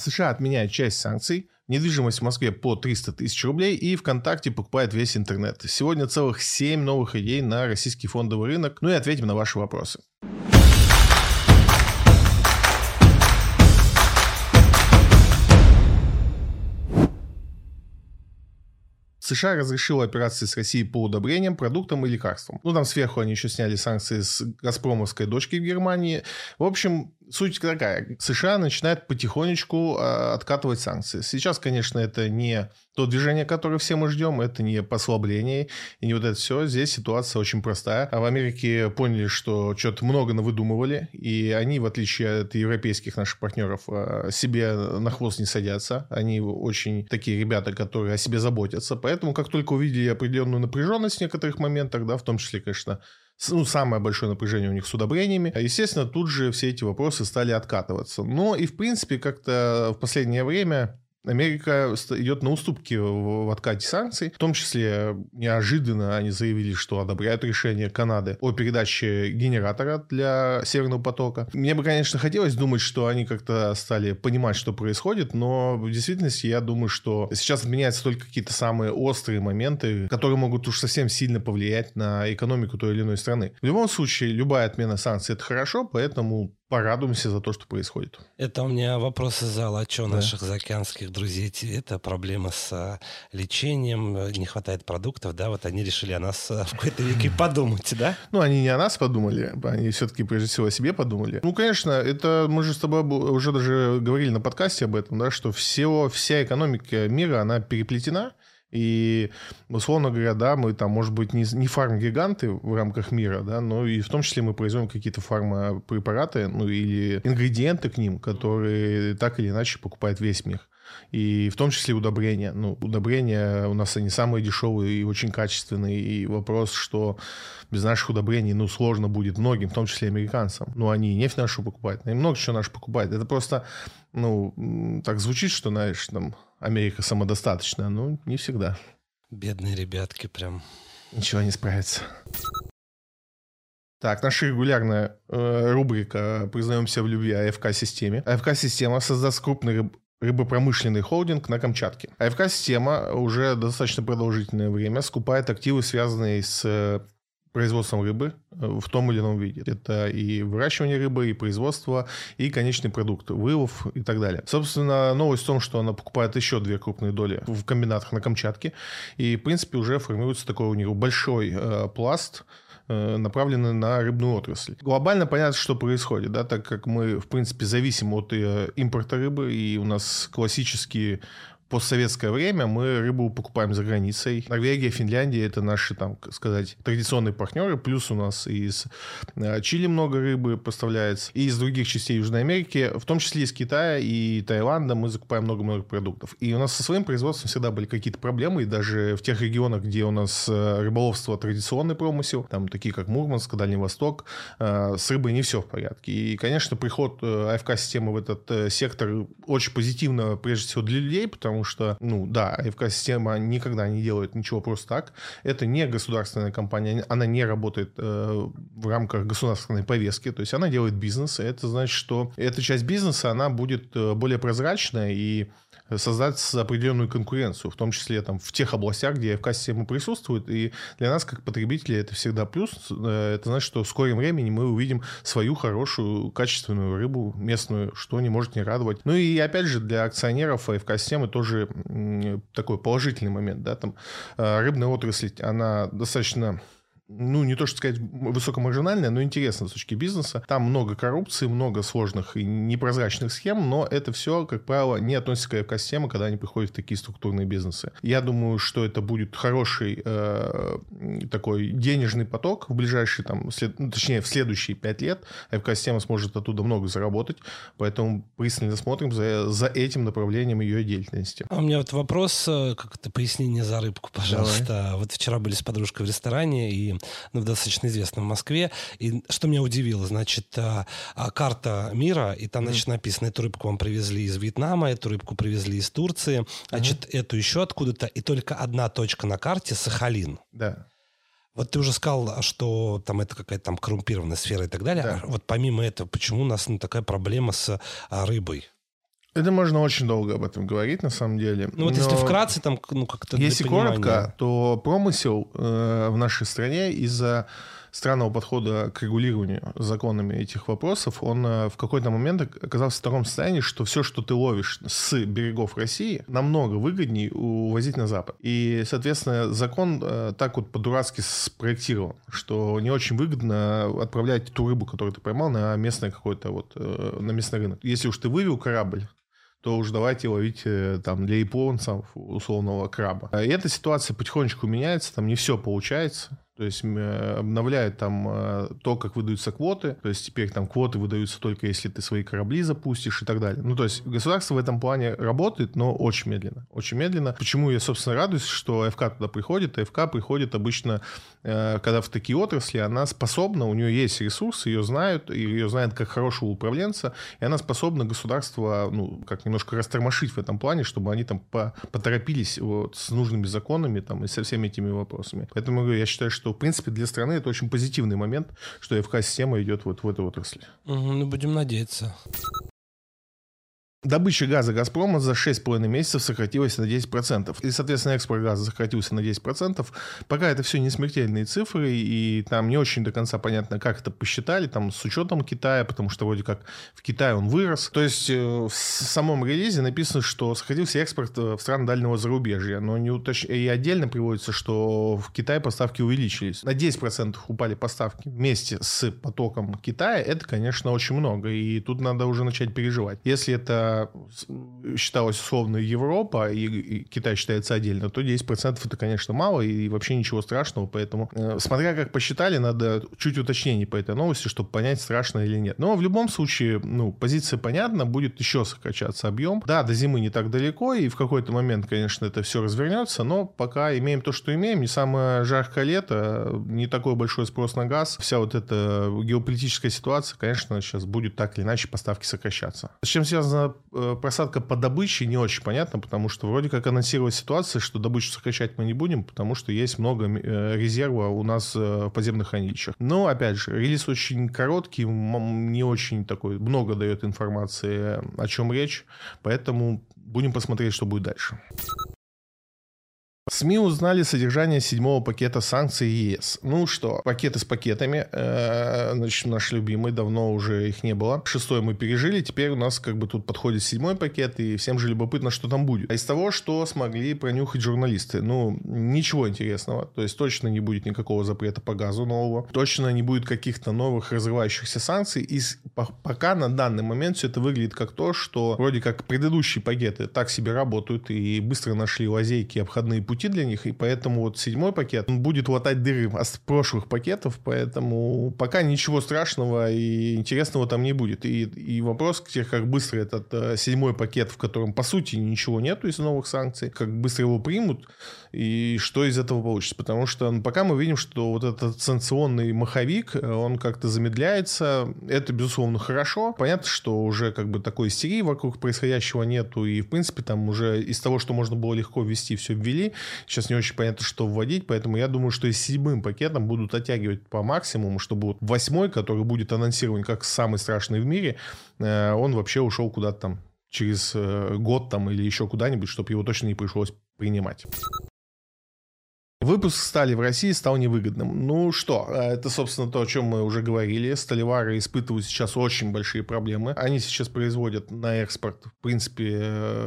США отменяет часть санкций, недвижимость в Москве по 300 тысяч рублей и ВКонтакте покупает весь интернет. Сегодня целых 7 новых идей на российский фондовый рынок. Ну и ответим на ваши вопросы. США разрешила операции с Россией по удобрениям, продуктам и лекарствам. Ну, там сверху они еще сняли санкции с «Газпромовской» дочки в Германии. В общем, суть такая. США начинает потихонечку э, откатывать санкции. Сейчас, конечно, это не то движение, которое все мы ждем, это не послабление и не вот это все. Здесь ситуация очень простая. А в Америке поняли, что что-то много навыдумывали, и они, в отличие от европейских наших партнеров, э, себе на хвост не садятся. Они очень такие ребята, которые о себе заботятся. Поэтому, как только увидели определенную напряженность в некоторых моментах, да, в том числе, конечно, ну, самое большое напряжение у них с удобрениями. Естественно, тут же все эти вопросы стали откатываться. Но и, в принципе, как-то в последнее время Америка идет на уступки в откате санкций. В том числе неожиданно они заявили, что одобряют решение Канады о передаче генератора для Северного потока. Мне бы, конечно, хотелось думать, что они как-то стали понимать, что происходит, но в действительности я думаю, что сейчас отменяются только какие-то самые острые моменты, которые могут уж совсем сильно повлиять на экономику той или иной страны. В любом случае, любая отмена санкций – это хорошо, поэтому порадуемся за то, что происходит. Это у меня вопрос из зала. А что да. наших заокеанских друзей? Это проблема с а, лечением, не хватает продуктов, да? Вот они решили о нас а, в какой-то веке подумать, да? Ну, они не о нас подумали, они все-таки прежде всего о себе подумали. Ну, конечно, это мы же с тобой уже даже говорили на подкасте об этом, да, что все, вся экономика мира, она переплетена, и, условно говоря, да, мы там, может быть, не, не фарм-гиганты в рамках мира, да, но и в том числе мы производим какие-то фармапрепараты, ну, или ингредиенты к ним, которые так или иначе покупает весь мир. И в том числе удобрения. Ну, удобрения у нас они самые дешевые и очень качественные. И вопрос, что без наших удобрений, ну, сложно будет многим, в том числе американцам. Ну, они нефть нашу покупают, они много чего нашу покупают. Это просто, ну, так звучит, что, знаешь, там, Америка самодостаточная. Ну, не всегда. Бедные ребятки прям. Ничего не справится. Так, наша регулярная э, рубрика «Признаемся в любви АФК-системе». АФК-система создаст крупный рыб рыбопромышленный холдинг на Камчатке. АФК-система уже достаточно продолжительное время скупает активы, связанные с производством рыбы э, в том или ином виде. Это и выращивание рыбы, и производство, и конечный продукт, вылов и так далее. Собственно, новость в том, что она покупает еще две крупные доли в комбинатах на Камчатке, и, в принципе, уже формируется такой у него большой э, пласт э, направлены на рыбную отрасль. Глобально понятно, что происходит, да, так как мы, в принципе, зависим от э, импорта рыбы, и у нас классические постсоветское время мы рыбу покупаем за границей. Норвегия, Финляндия – это наши, там, сказать, традиционные партнеры. Плюс у нас из э, Чили много рыбы поставляется. И из других частей Южной Америки, в том числе из Китая и Таиланда, мы закупаем много-много продуктов. И у нас со своим производством всегда были какие-то проблемы. И даже в тех регионах, где у нас э, рыболовство традиционный промысел, там такие как Мурманск, Дальний Восток, э, с рыбой не все в порядке. И, конечно, приход АФК-системы в этот сектор очень позитивно, прежде всего, для людей, потому потому что, ну да, АФК-система никогда не делает ничего просто так. Это не государственная компания, она не работает э, в рамках государственной повестки, то есть она делает бизнес, и это значит, что эта часть бизнеса, она будет э, более прозрачная и создать определенную конкуренцию, в том числе там, в тех областях, где АФК-система присутствует. И для нас, как потребителей, это всегда плюс. Э, это значит, что в скором времени мы увидим свою хорошую, качественную рыбу местную, что не может не радовать. Ну и опять же, для акционеров АФК-системы тоже такой положительный момент. Да? Там, э, рыбная отрасль, она достаточно ну, не то что сказать высокомаржинальная, но интересная с точки бизнеса. Там много коррупции, много сложных и непрозрачных схем, но это все, как правило, не относится к экосистеме, когда они приходят в такие структурные бизнесы. Я думаю, что это будет хороший э, такой денежный поток в ближайшие, там, след, ну, точнее, в следующие пять лет. ФК-система сможет оттуда много заработать, поэтому пристально смотрим за, за этим направлением ее деятельности. А у меня вот вопрос, э, как это пояснение за рыбку, пожалуйста. Давай. Вот вчера были с подружкой в ресторане, и ну, достаточно известном в Москве. И что меня удивило, значит, а, а, карта мира, и там, значит, написано, эту рыбку вам привезли из Вьетнама, эту рыбку привезли из Турции, значит, mm-hmm. эту еще откуда-то, и только одна точка на карте — Сахалин. Да. Вот ты уже сказал, что там это какая-то там коррумпированная сфера и так далее. Да. А вот помимо этого, почему у нас ну, такая проблема с а, рыбой? Это можно очень долго об этом говорить, на самом деле. Ну вот Но если вкратце, там, ну как-то Если коротко, то промысел э, в нашей стране из-за странного подхода к регулированию законами этих вопросов, он э, в какой-то момент оказался в таком состоянии, что все, что ты ловишь с берегов России, намного выгоднее увозить на Запад. И, соответственно, закон э, так вот по-дурацки спроектирован, что не очень выгодно отправлять ту рыбу, которую ты поймал, на местный какой-то вот, э, на местный рынок. Если уж ты вывел корабль, то уж давайте ловить там для японцев условного краба. И эта ситуация потихонечку меняется, там не все получается. То есть обновляют там э, то, как выдаются квоты. То есть теперь там квоты выдаются только если ты свои корабли запустишь и так далее. Ну, то есть государство в этом плане работает, но очень медленно. Очень медленно. Почему я, собственно, радуюсь, что АФК туда приходит. АФК приходит обычно, э, когда в такие отрасли, она способна, у нее есть ресурсы, ее знают, ее знают как хорошего управленца, и она способна государство, ну, как немножко растормошить в этом плане, чтобы они там поторопились вот, с нужными законами там, и со всеми этими вопросами. Поэтому я считаю, что в принципе, для страны это очень позитивный момент, что ФК-система идет вот в этой отрасли. Угу, ну, будем надеяться. Добыча газа «Газпрома» за 6,5 месяцев сократилась на 10%. И, соответственно, экспорт газа сократился на 10%. Пока это все не смертельные цифры, и там не очень до конца понятно, как это посчитали, там с учетом Китая, потому что вроде как в Китае он вырос. То есть э, в самом релизе написано, что сократился экспорт э, в страны дальнего зарубежья, но не уточ... и отдельно приводится, что в Китае поставки увеличились. На 10% упали поставки вместе с потоком Китая. Это, конечно, очень много, и тут надо уже начать переживать. Если это считалась условно Европа, и, Китай считается отдельно, то 10% это, конечно, мало, и вообще ничего страшного, поэтому, э, смотря как посчитали, надо чуть уточнений по этой новости, чтобы понять, страшно или нет. Но в любом случае, ну, позиция понятна, будет еще сокращаться объем. Да, до зимы не так далеко, и в какой-то момент, конечно, это все развернется, но пока имеем то, что имеем, не самое жаркое лето, не такой большой спрос на газ, вся вот эта геополитическая ситуация, конечно, сейчас будет так или иначе поставки сокращаться. С чем связано просадка по добыче не очень понятна, потому что вроде как анонсировалась ситуация, что добычу сокращать мы не будем, потому что есть много э, резерва у нас э, в подземных хранилищах. Но, опять же, релиз очень короткий, не очень такой, много дает информации, о чем речь, поэтому будем посмотреть, что будет дальше. СМИ узнали содержание седьмого пакета санкций ЕС. Ну что, пакеты с пакетами, э, значит, наш любимый, давно уже их не было. Шестой мы пережили, теперь у нас как бы тут подходит седьмой пакет, и всем же любопытно, что там будет. А из того, что смогли пронюхать журналисты, ну, ничего интересного. То есть точно не будет никакого запрета по газу нового, точно не будет каких-то новых разрывающихся санкций. И пока на данный момент все это выглядит как то, что вроде как предыдущие пакеты так себе работают и быстро нашли лазейки, обходные пути пути для них, и поэтому вот седьмой пакет, он будет латать дыры от прошлых пакетов, поэтому пока ничего страшного и интересного там не будет. И, и вопрос, как быстро этот э, седьмой пакет, в котором по сути ничего нету из новых санкций, как быстро его примут, и что из этого получится. Потому что ну, пока мы видим, что вот этот санкционный маховик, э, он как-то замедляется, это, безусловно, хорошо. Понятно, что уже как бы такой истерии вокруг происходящего нету, и, в принципе, там уже из того, что можно было легко ввести, все ввели. Сейчас не очень понятно, что вводить, поэтому я думаю, что и с седьмым пакетом будут оттягивать по максимуму, чтобы вот восьмой, который будет анонсирован как самый страшный в мире, э, он вообще ушел куда-то там через э, год там или еще куда-нибудь, чтобы его точно не пришлось принимать. Выпуск стали в России стал невыгодным. Ну что, э, это, собственно, то, о чем мы уже говорили. Сталевары испытывают сейчас очень большие проблемы. Они сейчас производят на экспорт, в принципе,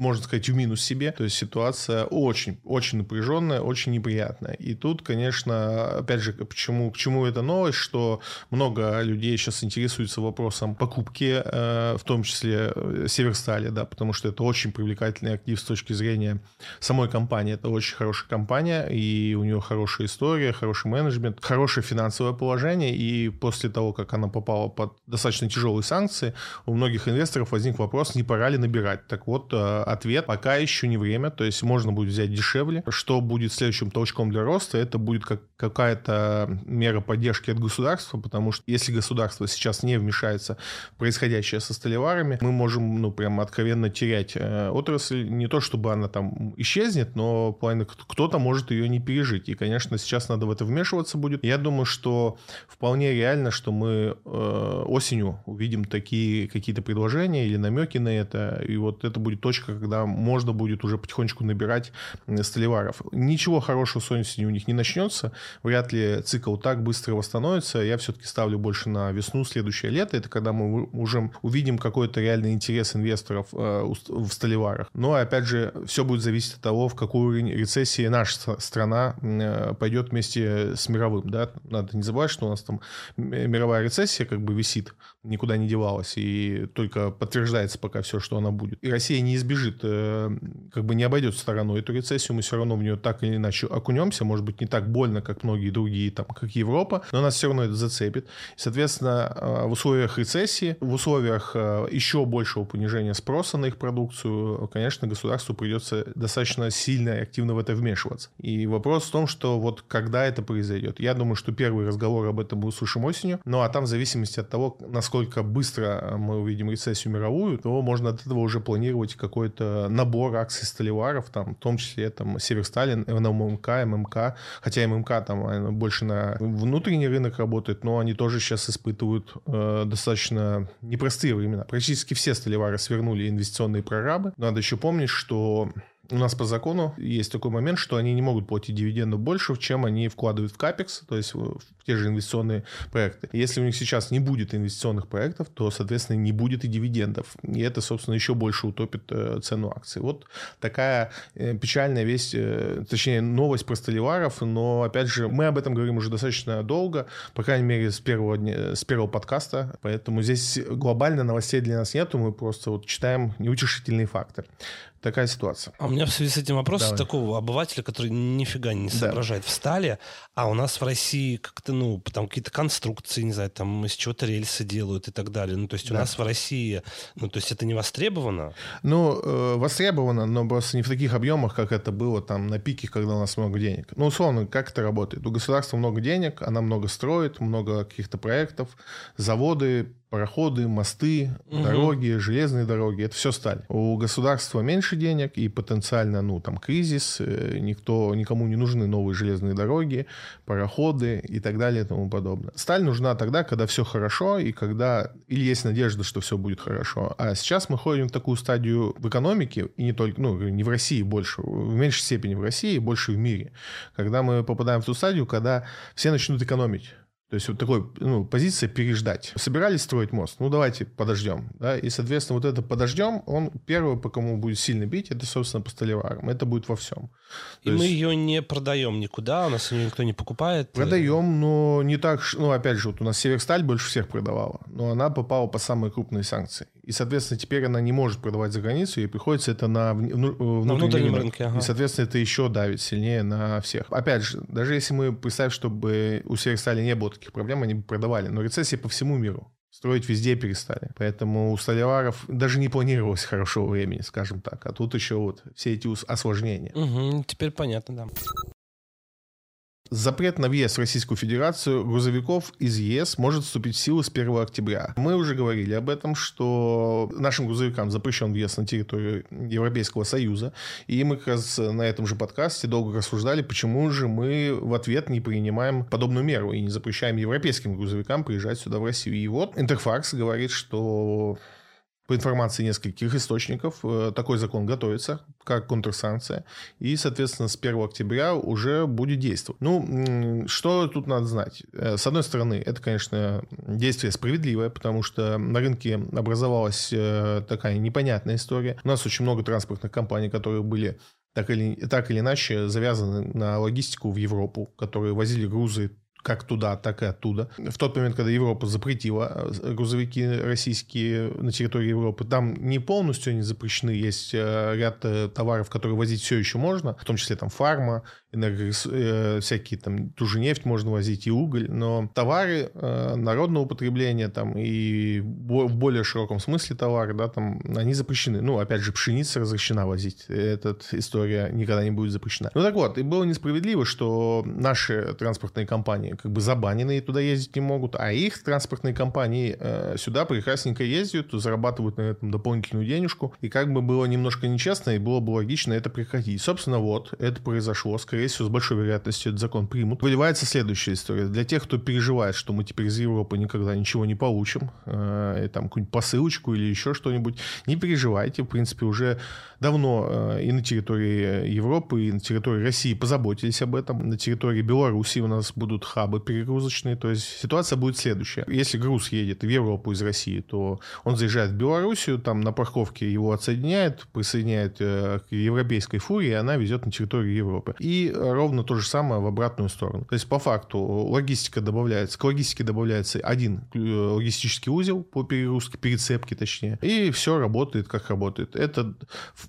можно сказать, в минус себе. То есть ситуация очень, очень напряженная, очень неприятная. И тут, конечно, опять же, почему, к чему эта новость, что много людей сейчас интересуются вопросом покупки, э, в том числе э, Северстали, да, потому что это очень привлекательный актив с точки зрения самой компании. Это очень хорошая компания, и у нее хорошая история, хороший менеджмент, хорошее финансовое положение. И после того, как она попала под достаточно тяжелые санкции, у многих инвесторов возник вопрос, не пора ли набирать. Так вот, э, ответ. Пока еще не время, то есть можно будет взять дешевле. Что будет следующим толчком для роста, это будет как какая-то мера поддержки от государства, потому что если государство сейчас не вмешается в происходящее со столеварами, мы можем, ну, прям откровенно терять э, отрасль. Не то, чтобы она там исчезнет, но плане кто-то может ее не пережить. И, конечно, сейчас надо в это вмешиваться будет. Я думаю, что вполне реально, что мы э, осенью увидим такие какие-то предложения или намеки на это. И вот это будет точка, когда можно будет уже потихонечку набирать столеваров. Ничего хорошего осенью у них не начнется вряд ли цикл так быстро восстановится. Я все-таки ставлю больше на весну, следующее лето. Это когда мы уже увидим какой-то реальный интерес инвесторов э, в столеварах. Но, опять же, все будет зависеть от того, в какую уровень рецессии наша страна э, пойдет вместе с мировым. Да? Надо не забывать, что у нас там мировая рецессия как бы висит, никуда не девалась, и только подтверждается пока все, что она будет. И Россия не избежит, э, как бы не обойдет стороной эту рецессию, мы все равно в нее так или иначе окунемся, может быть, не так больно, как многие другие, там, как Европа, но нас все равно это зацепит. Соответственно, э, в условиях рецессии, в условиях э, еще большего понижения спроса на их продукцию, конечно, государству придется достаточно сильно и активно в это вмешиваться. И вопрос в том, что вот когда это произойдет. Я думаю, что первый разговор об этом мы услышим осенью, ну а там в зависимости от того, насколько быстро мы увидим рецессию мировую, то можно от этого уже планировать какой-то набор акций столеваров, там, в том числе там Северсталин, НММК, ММК, хотя ММК там там больше на внутренний рынок работает, но они тоже сейчас испытывают э, достаточно непростые времена. Практически все столевары свернули инвестиционные прорабы. Надо еще помнить, что у нас по закону есть такой момент, что они не могут платить дивиденды больше, чем они вкладывают в капекс, то есть в те же инвестиционные проекты. Если у них сейчас не будет инвестиционных проектов, то, соответственно, не будет и дивидендов. И это, собственно, еще больше утопит э, цену акций. Вот такая э, печальная весть, э, точнее, новость про Столиваров, но, опять же, мы об этом говорим уже достаточно долго, по крайней мере, с первого, дня, с первого подкаста, поэтому здесь глобально новостей для нас нету, мы просто вот читаем неутешительные факты. Такая ситуация. А у меня в связи с этим вопрос Давай. такого обывателя, который нифига не соображает да. в стали, а у нас в России как-то, ну, там какие-то конструкции, не знаю, там из чего-то рельсы делают и так далее. Ну, то есть да. у нас в России, ну, то есть это не востребовано? Ну, э, востребовано, но просто не в таких объемах, как это было там на пике, когда у нас много денег. Ну, условно, как это работает? У государства много денег, она много строит, много каких-то проектов, заводы, пароходы, мосты, угу. дороги, железные дороги, это все сталь. У государства меньше денег и потенциально, ну, там, кризис, э, никто, никому не нужны новые железные дороги, пароходы и так далее и тому подобное. Сталь нужна тогда, когда все хорошо и когда, или есть надежда, что все будет хорошо. А сейчас мы ходим в такую стадию в экономике, и не только, ну, не в России больше, в меньшей степени в России, больше в мире, когда мы попадаем в ту стадию, когда все начнут экономить. То есть вот такой ну, позиция переждать. Собирались строить мост, ну давайте подождем. Да? И, соответственно, вот это подождем, он первый, по кому будет сильно бить, это, собственно, по столеварам. Это будет во всем. И То мы есть... ее не продаем никуда, у нас ее никто не покупает. Продаем, но не так, ну опять же, вот у нас Северсталь больше всех продавала, но она попала по самые крупные санкции. И, соответственно, теперь она не может продавать за границу, ей приходится это на, вну, внутреннем, на внутреннем рынке. Ага. И, соответственно, это еще давит сильнее на всех. Опять же, даже если мы представим, чтобы у Северстали не было таких проблем, они бы продавали. Но рецессия по всему миру. Строить везде перестали. Поэтому у столяров даже не планировалось хорошего времени, скажем так. А тут еще вот все эти осложнения. Угу, теперь понятно, да. Запрет на въезд в Российскую Федерацию грузовиков из ЕС может вступить в силу с 1 октября. Мы уже говорили об этом, что нашим грузовикам запрещен въезд на территорию Европейского Союза. И мы как раз на этом же подкасте долго рассуждали, почему же мы в ответ не принимаем подобную меру и не запрещаем европейским грузовикам приезжать сюда в Россию. И вот Интерфакс говорит, что по информации нескольких источников, э, такой закон готовится, как контрсанкция, и, соответственно, с 1 октября уже будет действовать. Ну, что тут надо знать? Э, с одной стороны, это, конечно, действие справедливое, потому что на рынке образовалась э, такая непонятная история. У нас очень много транспортных компаний, которые были так или, так или иначе завязаны на логистику в Европу, которые возили грузы как туда, так и оттуда. В тот момент, когда Европа запретила э, грузовики российские на территории Европы, там не полностью они запрещены, есть э, ряд э, товаров, которые возить все еще можно, в том числе там фарма энергорес... всякие там, ту же нефть можно возить и уголь, но товары народного потребления там и в более широком смысле товары, да, там, они запрещены. Ну, опять же, пшеница разрешена возить. Эта история никогда не будет запрещена. Ну, так вот, и было несправедливо, что наши транспортные компании как бы забанены и туда ездить не могут, а их транспортные компании э, сюда прекрасненько ездят, зарабатывают на этом дополнительную денежку, и как бы было немножко нечестно, и было бы логично это прекратить. Собственно, вот, это произошло, скорее всего, с большой вероятностью этот закон примут. Выливается следующая история. Для тех, кто переживает, что мы теперь из Европы никогда ничего не получим, э, там какую-нибудь посылочку или еще что-нибудь, не переживайте. В принципе, уже давно э, и на территории Европы, и на территории России позаботились об этом. На территории Беларуси у нас будут хабы перегрузочные. То есть ситуация будет следующая. Если груз едет в Европу из России, то он заезжает в Белоруссию, там на парковке его отсоединяет, присоединяет э, к европейской фуре, и она везет на территорию Европы. И ровно то же самое в обратную сторону. То есть по факту логистика добавляется, к логистике добавляется один э, логистический узел по перегрузке, перецепке точнее, и все работает как работает. Это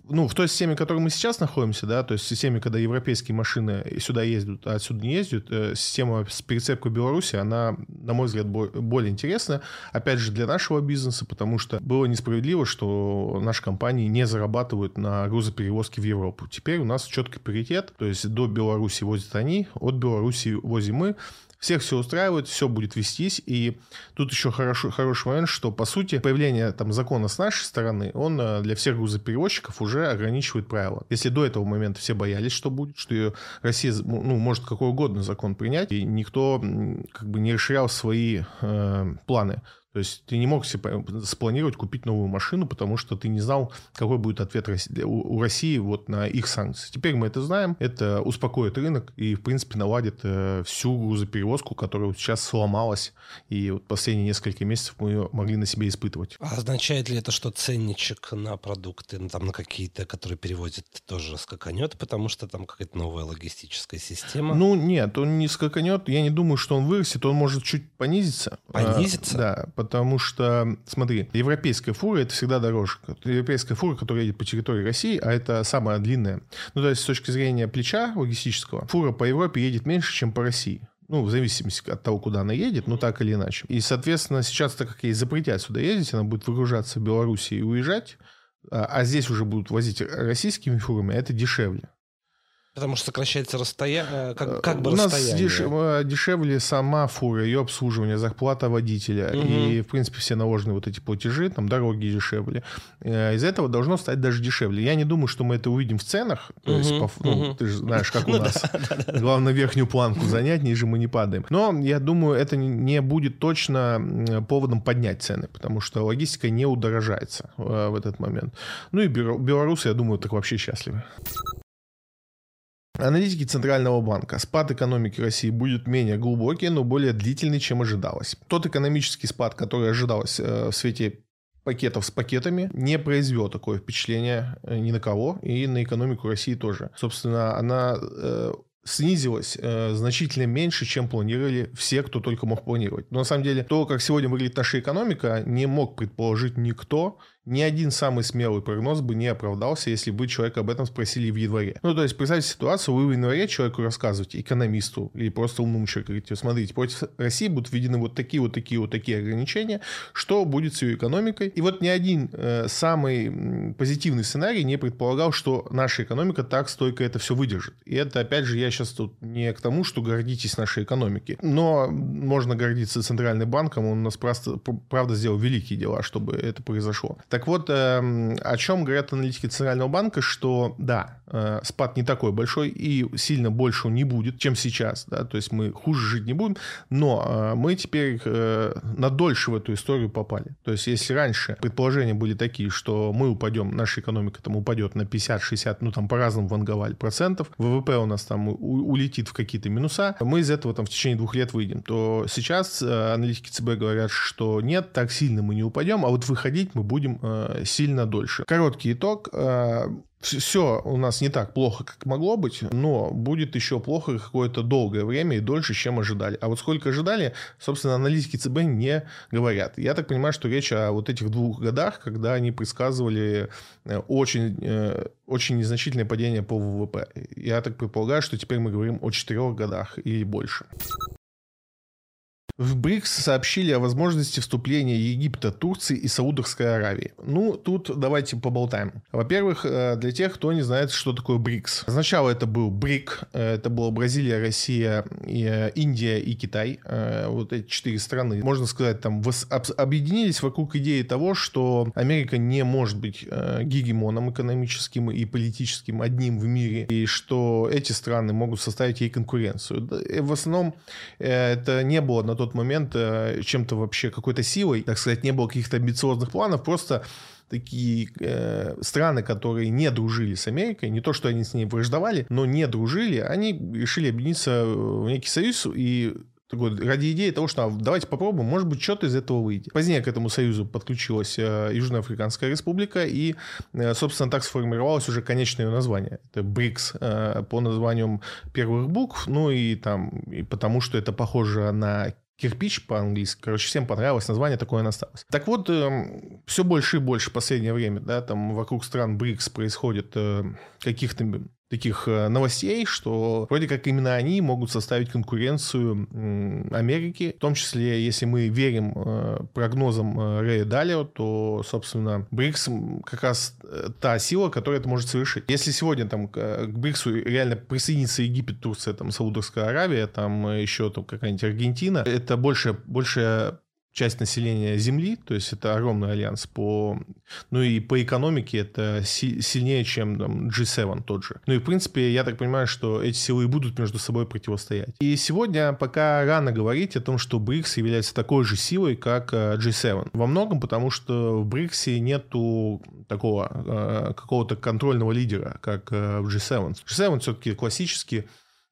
ну, в той системе, в которой мы сейчас находимся, да, то есть в системе, когда европейские машины сюда ездят, а отсюда не ездят, э, система с перецепкой Беларуси, она, на мой взгляд, более интересна, опять же, для нашего бизнеса, потому что было несправедливо, что наши компании не зарабатывают на грузоперевозке в Европу. Теперь у нас четкий приоритет, то есть до Беларуси возят они, от Беларуси возим мы, всех все устраивает, все будет вестись. И тут еще хороший, хороший момент, что, по сути, появление там закона с нашей стороны, он э, для всех грузоперевозчиков уже ограничивает правила. Если до этого момента все боялись, что будет, что Россия ну, может какой угодно закон принять, и никто как бы не расширял свои э, планы то есть ты не мог себе спланировать купить новую машину, потому что ты не знал, какой будет ответ у России вот на их санкции. Теперь мы это знаем, это успокоит рынок и, в принципе, наладит э, всю грузоперевозку, которая сейчас сломалась, и вот последние несколько месяцев мы ее могли на себе испытывать. А означает ли это, что ценничек на продукты, ну, там, на какие-то, которые переводят, тоже скаканет, потому что там какая-то новая логистическая система? Ну, нет, он не скаканет. Я не думаю, что он вырастет, он может чуть понизиться. Понизиться? А, да, потому что, смотри, европейская фура это всегда дороже. Европейская фура, которая едет по территории России, а это самая длинная. Ну, то есть с точки зрения плеча логистического, фура по Европе едет меньше, чем по России. Ну, в зависимости от того, куда она едет, ну, так или иначе. И, соответственно, сейчас, так как ей запретят сюда ездить, она будет выгружаться в Беларуси и уезжать, а, а здесь уже будут возить российскими фурами, а это дешевле. Потому что сокращается расстояние, как, как бы У нас деш, э, дешевле сама фура, ее обслуживание, зарплата водителя угу. и, в принципе, все наложенные вот эти платежи, там дороги дешевле. Э, из-за этого должно стать даже дешевле. Я не думаю, что мы это увидим в ценах. То угу. есть, по, ну, угу. ты же знаешь, как у ну нас. Главное, верхнюю планку занять, ниже мы не падаем. Но я думаю, это не будет точно поводом поднять цены, потому что логистика не удорожается э, в этот момент. Ну и белорусы, я думаю, так вообще счастливы. Аналитики Центрального банка. Спад экономики России будет менее глубокий, но более длительный, чем ожидалось. Тот экономический спад, который ожидалось э, в свете пакетов с пакетами не произвел такое впечатление э, ни на кого и на экономику России тоже. Собственно, она э, снизилась э, значительно меньше, чем планировали все, кто только мог планировать. Но на самом деле то, как сегодня выглядит наша экономика, не мог предположить никто, ни один самый смелый прогноз бы не оправдался, если бы человека об этом спросили в январе. Ну, то есть, представьте ситуацию, вы в январе человеку рассказываете, экономисту или просто умному человеку, говорите, смотрите, против России будут введены вот такие, вот такие, вот такие ограничения, что будет с ее экономикой. И вот ни один э, самый позитивный сценарий не предполагал, что наша экономика так стойко это все выдержит. И это, опять же, я сейчас тут не к тому, что гордитесь нашей экономикой, но можно гордиться Центральным банком, он у нас просто, правда сделал великие дела, чтобы это произошло. Так вот, эм, о чем говорят аналитики Центрального банка, что да, э, спад не такой большой и сильно больше не будет, чем сейчас, да, то есть мы хуже жить не будем, но э, мы теперь э, на дольше в эту историю попали. То есть если раньше предположения были такие, что мы упадем, наша экономика там упадет на 50-60, ну там по-разному ванговали процентов, ВВП у нас там улетит в какие-то минуса, мы из этого там в течение двух лет выйдем, то сейчас аналитики ЦБ говорят, что нет, так сильно мы не упадем, а вот выходить мы будем э, сильно дольше. Короткий итог. Э, все у нас не так плохо, как могло быть, но будет еще плохо какое-то долгое время и дольше, чем ожидали. А вот сколько ожидали, собственно, аналитики ЦБ не говорят. Я так понимаю, что речь о вот этих двух годах, когда они предсказывали э, очень, очень незначительное падение по ВВП. Я так предполагаю, что теперь мы говорим о четырех годах или больше. В БРИКС сообщили о возможности вступления Египта, Турции и Саудовской Аравии. Ну, тут давайте поболтаем. Во-первых, э, для тех, кто не знает, что такое БРИКС. Сначала это был БРИК, э, это была Бразилия, Россия, э, Индия и Китай. Вот эти четыре страны, можно сказать, там объединились вокруг идеи того, что Америка не может быть гегемоном экономическим и политическим одним в мире, и что эти страны могут составить ей конкуренцию. В основном это не было на тот тот момент э, чем-то вообще какой-то силой, так сказать, не было каких-то амбициозных планов, просто такие э, страны, которые не дружили с Америкой, не то, что они с ней враждовали, но не дружили, они решили объединиться в некий союз и такой, ради идеи того, что а, давайте попробуем, может быть, что-то из этого выйдет. Позднее к этому союзу подключилась э, Южноафриканская республика, и, э, собственно, так сформировалось уже конечное ее название. Это БРИКС э, по названиям первых букв, ну и там, и потому что это похоже на кирпич по-английски. Короче, всем понравилось название, такое осталось. Так вот, э, эм, все больше и больше в последнее время, да, там вокруг стран БРИКС происходит э, каких-то таких э, новостей, что вроде как именно они могут составить конкуренцию Америке, в том числе, если мы верим э, прогнозам э, Рэя Далио, то, собственно, БРИКС как раз та сила, которая это может совершить. Если сегодня там к БРИКСу реально присоединится Египет, Турция, там, Саудовская Аравия, там еще там какая-нибудь Аргентина, это больше, больше часть населения Земли, то есть это огромный альянс по... Ну и по экономике это си- сильнее, чем там, G7 тот же. Ну и в принципе, я так понимаю, что эти силы будут между собой противостоять. И сегодня пока рано говорить о том, что БРИКС является такой же силой, как э, G7. Во многом потому, что в БРИКСе нету такого э, какого-то контрольного лидера, как э, в G7. G7 все-таки классический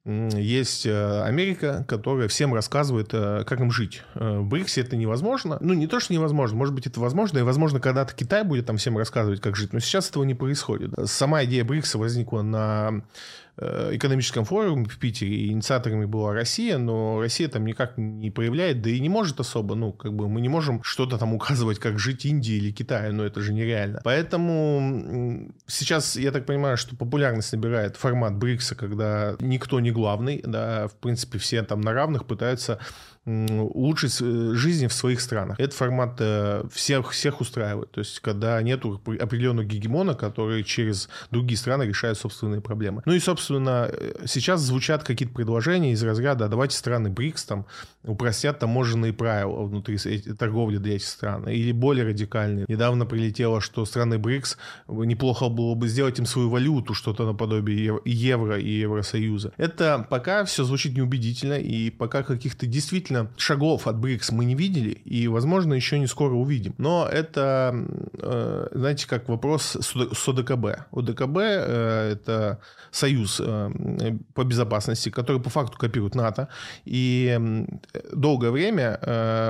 есть э, Америка, которая всем рассказывает, э, как им жить. Э, в БРИКСе это невозможно. Ну, не то, что невозможно, может быть, это возможно, и, возможно, когда-то Китай будет там всем рассказывать, как жить, но сейчас этого не происходит. Сама идея БРИКСа возникла на Э, экономическом форуме в Питере, инициаторами была Россия, но Россия там никак не проявляет, да и не может особо, ну, как бы мы не можем что-то там указывать, как жить Индии или Китаю, но это же нереально. Поэтому сейчас, я так понимаю, что популярность набирает формат БРИКСа, когда никто не главный, да, в принципе, все там на равных пытаются улучшить э, жизнь в своих странах. Этот формат э, всех, всех устраивает. То есть, когда нет определенного гегемона, который через другие страны решает собственные проблемы. Ну и, собственно, э, сейчас звучат какие-то предложения из разряда, «А давайте страны БРИКС там упростят таможенные правила внутри торговли для этих стран. Или более радикальные. Недавно прилетело, что страны БРИКС неплохо было бы сделать им свою валюту, что-то наподобие евро и Евросоюза. Это пока все звучит неубедительно, и пока каких-то действительно действительно шагов от БРИКС мы не видели, и, возможно, еще не скоро увидим. Но это, э, знаете, как вопрос с ОДКБ. ОДКБ э, — это союз э, по безопасности, который по факту копирует НАТО, и долгое время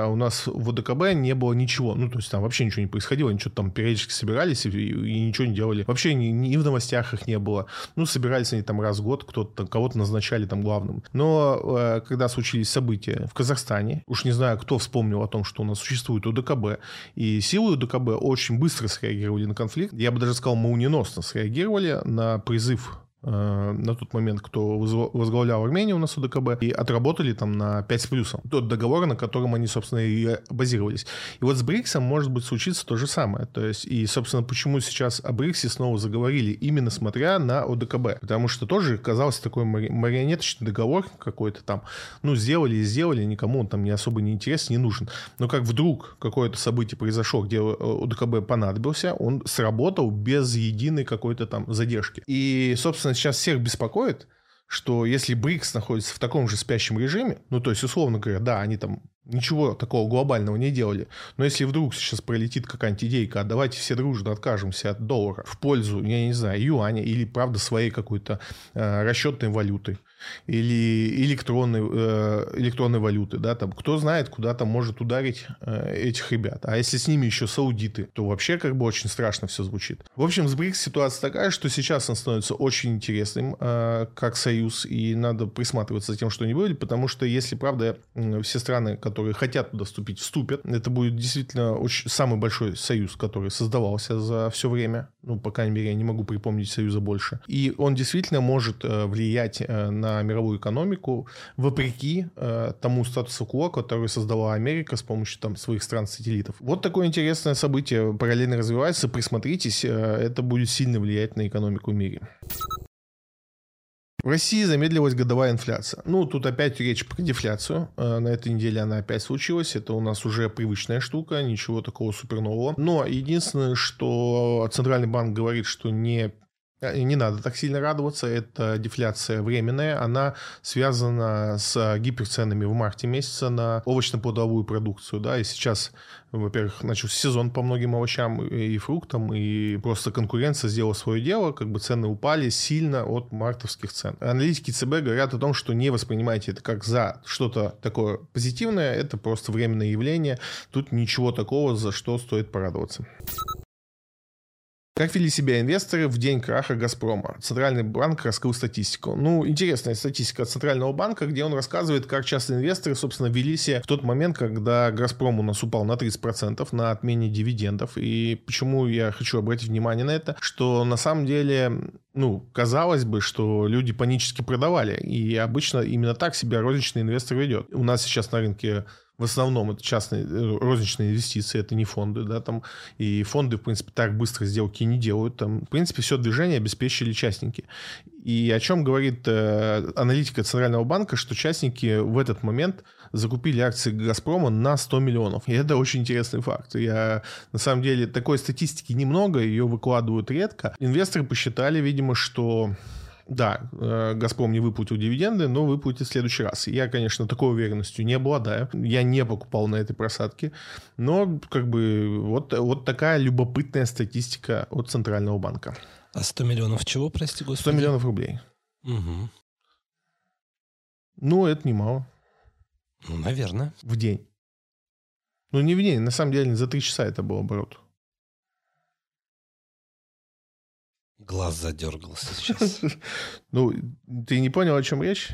у нас в ОДКБ не было ничего, ну, то есть там вообще ничего не происходило, ничего там периодически собирались и, и ничего не делали. Вообще ни, ни в новостях их не было. Ну, собирались они там раз в год, кто-то, кого-то назначали там главным. Но когда случились события в Казахстане, Казахстане. Уж не знаю, кто вспомнил о том, что у нас существует УДКБ. И силы УДКБ очень быстро среагировали на конфликт. Я бы даже сказал, молниеносно среагировали на призыв на тот момент, кто возглавлял Армению у нас УДКБ, и отработали там на 5 с плюсом. Тот договор, на котором они, собственно, и базировались. И вот с БРИКСом может быть случиться то же самое. То есть, и, собственно, почему сейчас о БРИКСе снова заговорили, именно смотря на ОДКБ. Потому что тоже казался такой марионеточный договор какой-то там. Ну, сделали и сделали, никому он там не особо не интересен, не нужен. Но как вдруг какое-то событие произошло, где ОДКБ понадобился, он сработал без единой какой-то там задержки. И, собственно, собственно, сейчас всех беспокоит, что если БРИКС находится в таком же спящем режиме, ну, то есть, условно говоря, да, они там Ничего такого глобального не делали. Но если вдруг сейчас пролетит какая-нибудь идейка, а давайте все дружно откажемся от доллара в пользу, я не знаю, юаня или, правда, своей какой-то э, расчетной валюты, или электронной, э, электронной валюты, да, там, кто знает, куда там может ударить э, этих ребят. А если с ними еще саудиты, то вообще как бы очень страшно все звучит. В общем, с БРИКС ситуация такая, что сейчас он становится очень интересным э, как союз, и надо присматриваться за тем, что они были, потому что если, правда, все страны, которые хотят туда вступить, вступят, это будет действительно очень, самый большой союз, который создавался за все время, ну, по крайней мере, я не могу припомнить союза больше. И он действительно может влиять на на мировую экономику, вопреки э, тому статусу кво, который создала Америка с помощью там своих стран-сателлитов. Вот такое интересное событие параллельно развивается. Присмотритесь, э, это будет сильно влиять на экономику в мире. В России замедлилась годовая инфляция. Ну, тут опять речь про дефляцию. Э, на этой неделе она опять случилась. Это у нас уже привычная штука, ничего такого супер нового. Но единственное, что Центральный банк говорит, что не не надо так сильно радоваться, это дефляция временная, она связана с гиперценами в марте месяца на овощно-плодовую продукцию, да, и сейчас, во-первых, начался сезон по многим овощам и фруктам, и просто конкуренция сделала свое дело, как бы цены упали сильно от мартовских цен. Аналитики ЦБ говорят о том, что не воспринимайте это как за что-то такое позитивное, это просто временное явление, тут ничего такого, за что стоит порадоваться. Как вели себя инвесторы в день краха «Газпрома»? Центральный банк раскрыл статистику. Ну, интересная статистика от Центрального банка, где он рассказывает, как часто инвесторы, собственно, вели себя в тот момент, когда «Газпром» у нас упал на 30% на отмене дивидендов. И почему я хочу обратить внимание на это, что на самом деле ну, казалось бы, что люди панически продавали. И обычно именно так себя розничный инвестор ведет. У нас сейчас на рынке в основном это частные э, розничные инвестиции, это не фонды, да, там, и фонды, в принципе, так быстро сделки не делают, там, в принципе, все движение обеспечили частники. И о чем говорит э, аналитика Центрального банка, что частники в этот момент закупили акции «Газпрома» на 100 миллионов. И это очень интересный факт. Я, на самом деле, такой статистики немного, ее выкладывают редко. Инвесторы посчитали, видимо, что да, э, «Газпром» не выплатил дивиденды, но выплатит в следующий раз. Я, конечно, такой уверенностью не обладаю. Я не покупал на этой просадке. Но, как бы, вот, вот такая любопытная статистика от Центрального банка. А 100 миллионов чего, прости господи? 100 миллионов рублей. Угу. Ну, это немало. Ну, наверное. В день. Ну, не в день, на самом деле, за три часа это был оборот. Глаз задергался сейчас. Ну, ты не понял, о чем речь?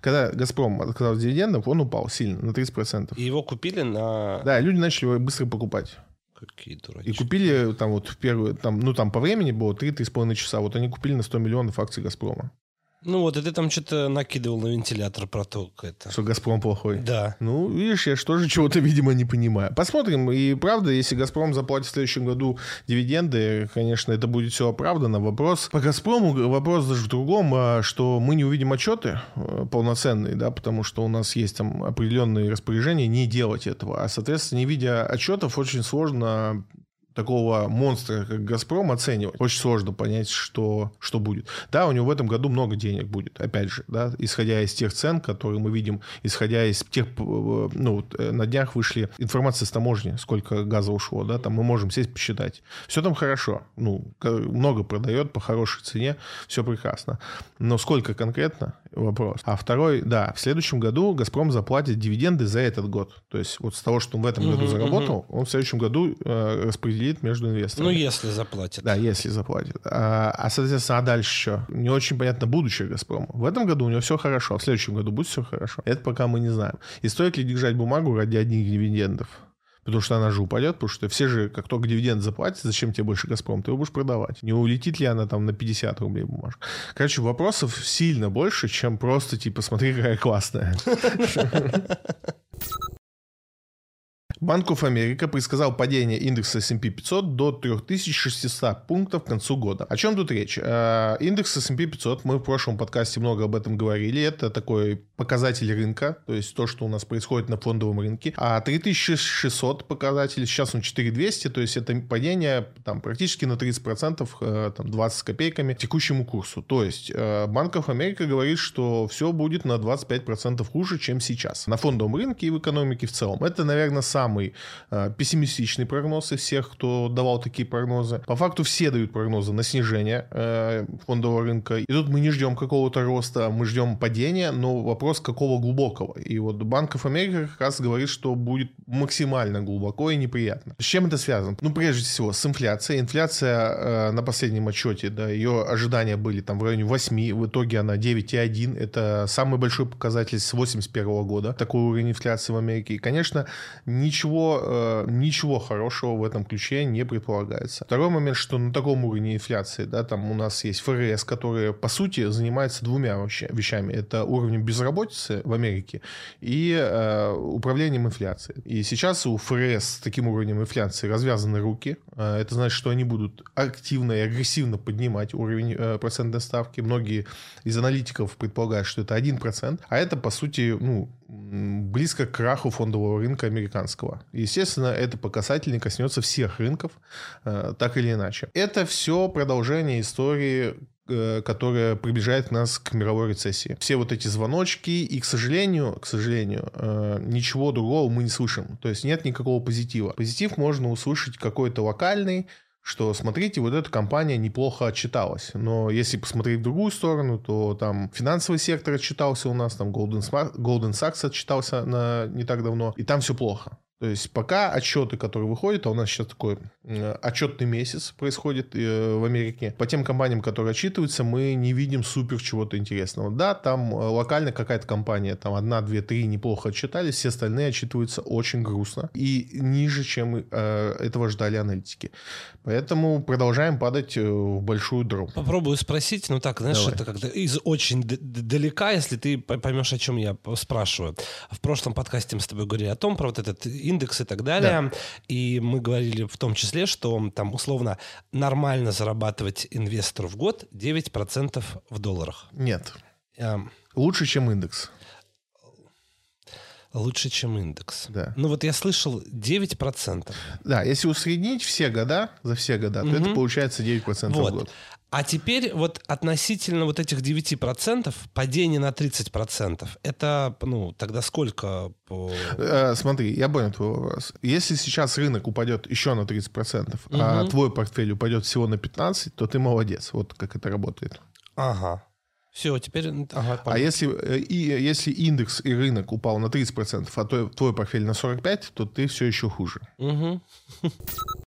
Когда «Газпром» отказался дивидендов, он упал сильно, на 30%. И его купили на... Да, люди начали его быстро покупать. Какие дурачки. И купили там вот в первую, там, ну там по времени было 3-3,5 часа. Вот они купили на 100 миллионов акций «Газпрома». Ну вот, и ты там что-то накидывал на вентилятор про то, это. Что «Газпром» плохой? Да. Ну, видишь, я же чего-то, видимо, не понимаю. Посмотрим. И правда, если «Газпром» заплатит в следующем году дивиденды, конечно, это будет все оправдано. Вопрос по «Газпрому», вопрос даже в другом, а, что мы не увидим отчеты э, полноценные, да, потому что у нас есть там определенные распоряжения не делать этого. А, соответственно, не видя отчетов, очень сложно такого монстра, как «Газпром», оценивать. Очень сложно понять, что, что будет. Да, у него в этом году много денег будет, опять же, да, исходя из тех цен, которые мы видим, исходя из тех, э, ну, э, на днях вышли информация с таможни, сколько газа ушло, да, там мы можем сесть посчитать. Все там хорошо, ну, много продает по хорошей цене, все прекрасно. Но сколько конкретно, вопрос. А второй, да, в следующем году «Газпром» заплатит дивиденды за этот год. То есть вот с того, что он в этом угу, году заработал, угу. он в следующем году э, распределит между инвесторами. Ну, если заплатит. Да, если заплатит. А, а соответственно, а дальше еще? Не очень понятно будущее «Газпрома». В этом году у него все хорошо, а в следующем году будет все хорошо. Это пока мы не знаем. И стоит ли держать бумагу ради одних дивидендов? Потому что она же упадет, потому что все же, как только дивиденд заплатят, зачем тебе больше «Газпром»? Ты его будешь продавать. Не улетит ли она там на 50 рублей бумажка? Короче, вопросов сильно больше, чем просто, типа, смотри, какая классная. Банк of America предсказал падение индекса S&P 500 до 3600 пунктов к концу года. О чем тут речь? Э, индекс S&P 500, мы в прошлом подкасте много об этом говорили, это такой показатель рынка, то есть то, что у нас происходит на фондовом рынке. А 3600 показатель, сейчас он 4200, то есть это падение там, практически на 30%, э, там, 20 с копейками текущему курсу. То есть Банк of America говорит, что все будет на 25% хуже, чем сейчас. На фондовом рынке и в экономике в целом. Это, наверное, самый э, пессимистичный прогноз из всех, кто давал такие прогнозы. По факту все дают прогнозы на снижение э, фондового рынка. И тут мы не ждем какого-то роста, мы ждем падения, но вопрос какого глубокого. И вот Банк of America как раз говорит, что будет максимально глубоко и неприятно. С чем это связано? Ну, прежде всего, с инфляцией. Инфляция э, на последнем отчете, да, ее ожидания были там в районе 8, в итоге она 9,1. Это самый большой показатель с 81 года, такой уровень инфляции в Америке. И, конечно, ничего, э, ничего хорошего в этом ключе не предполагается. Второй момент, что на таком уровне инфляции, да, там у нас есть ФРС, которые, по сути, занимаются двумя вообще вещами. Это уровнем безработицы в Америке и э, управлением инфляцией. И сейчас у ФРС с таким уровнем инфляции развязаны руки. Э, это значит, что они будут активно и агрессивно поднимать уровень э, процентной ставки. Многие из аналитиков предполагают, что это 1%, а это, по сути, ну, близко к краху фондового рынка американского. Естественно, это по касательно коснется всех рынков, э, так или иначе. Это все продолжение истории э, которая приближает нас к мировой рецессии. Все вот эти звоночки, и, к сожалению, к сожалению, э, ничего другого мы не слышим. То есть нет никакого позитива. Позитив можно услышать какой-то локальный, что, смотрите, вот эта компания неплохо отчиталась. Но если посмотреть в другую сторону, то там финансовый сектор отчитался у нас, там Golden, Golden Sachs отчитался на, не так давно, и там все плохо. То есть пока отчеты, которые выходят, а у нас сейчас такой отчетный месяц происходит э, в Америке, по тем компаниям, которые отчитываются, мы не видим супер чего-то интересного. Да, там э, локально какая-то компания, там одна, две, три неплохо отчитались, все остальные отчитываются очень грустно и ниже, чем э, этого ждали аналитики. Поэтому продолжаем падать в большую дробь. Попробую спросить, ну так, знаешь, Давай. это как-то из очень далека, если ты поймешь, о чем я спрашиваю. В прошлом подкасте мы с тобой говорили о том, про вот этот индекс и так далее. Да. И мы говорили в том числе, что там условно нормально зарабатывать инвестору в год 9% в долларах. Нет. А, Лучше, чем индекс. Лучше, чем индекс. Да. Ну вот я слышал 9%. Да, если усреднить все года, за все года, угу. то это получается 9% вот. в год. А теперь вот относительно вот этих 9%, падение на 30%, это, ну, тогда сколько? По... Э, смотри, я понял твой вопрос. Если сейчас рынок упадет еще на 30%, угу. а твой портфель упадет всего на 15%, то ты молодец. Вот как это работает. Ага. Все, теперь... Ага, а если, э, и, если индекс и рынок упал на 30%, а твой, твой портфель на 45%, то ты все еще хуже. Угу.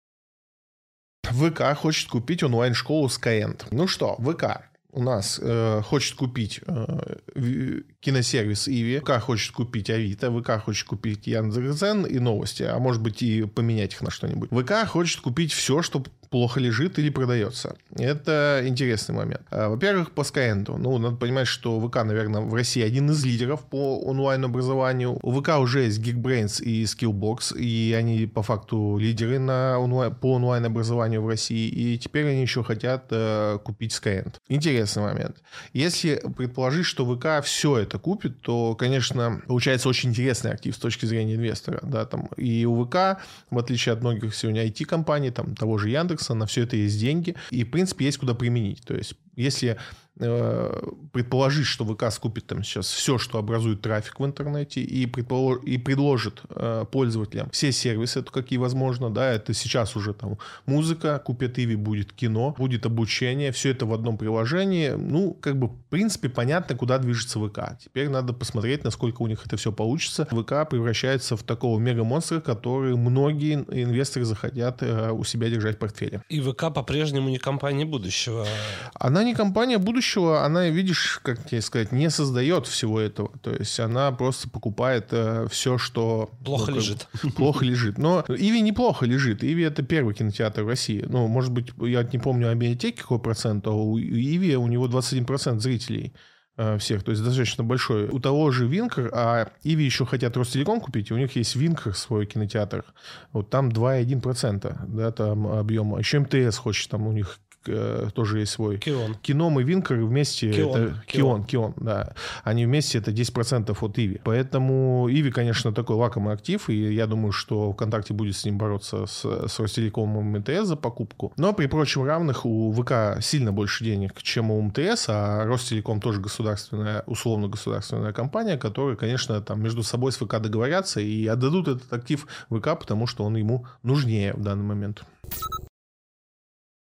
ВК хочет купить онлайн-школу Skyend. Ну что, ВК у нас э, хочет купить э, киносервис Иви, ВК хочет купить Авито, ВК хочет купить Яндекс.Зен и новости, а может быть и поменять их на что-нибудь. ВК хочет купить все, что плохо лежит или продается. Это интересный момент. А, во-первых, по Skyend. Ну, надо понимать, что ВК, наверное, в России один из лидеров по онлайн-образованию. У ВК уже есть Geekbrains и Skillbox, и они по факту лидеры на онлайн, по онлайн-образованию в России, и теперь они еще хотят э, купить Skyend. Интересный момент. Если предположить, что ВК все это купит, то, конечно, получается очень интересный актив с точки зрения инвестора. Да, там, и у ВК, в отличие от многих сегодня IT-компаний, там, того же Яндекс, Яндекса, на все это есть деньги, и, в принципе, есть куда применить. То есть, если предположить, что ВК скупит там сейчас все, что образует трафик в интернете, и, предполож... и предложит э, пользователям все сервисы, какие возможно, да, это сейчас уже там музыка, купят Иви, будет кино, будет обучение, все это в одном приложении, ну, как бы, в принципе, понятно, куда движется ВК. Теперь надо посмотреть, насколько у них это все получится. ВК превращается в такого мега-монстра, который многие инвесторы захотят э, у себя держать в портфеле. И ВК по-прежнему не компания будущего. Она не компания будущего, будущего она, видишь, как тебе сказать, не создает всего этого. То есть она просто покупает э, все, что... Плохо ну, лежит. Плохо лежит. Но Иви неплохо лежит. Иви это первый кинотеатр в России. Ну, может быть, я не помню о биотеке какой процент, а у Иви у него 21% зрителей э, всех, то есть достаточно большой. У того же Винкер, а Иви еще хотят Ростелеком купить, у них есть Винкер свой кинотеатр, вот там 2,1%, да, там объема. Еще МТС хочет, там у них э, тоже есть свой. Кион. Кином и Винкер вместе Кион. это Кион, Кион, да. Они вместе это 10% от Иви. Поэтому Иви, конечно, такой лакомый актив, и я думаю, что ВКонтакте будет с ним бороться с, с Ростелекомом и МТС за покупку. Но при прочем равных у ВК сильно больше денег, чем у МТС, а Ростелеком тоже государственная, условно государственная компания, которая, конечно, там между собой с ВК договорятся и отдадут этот актив ВК, потому что он ему нужнее в данный момент.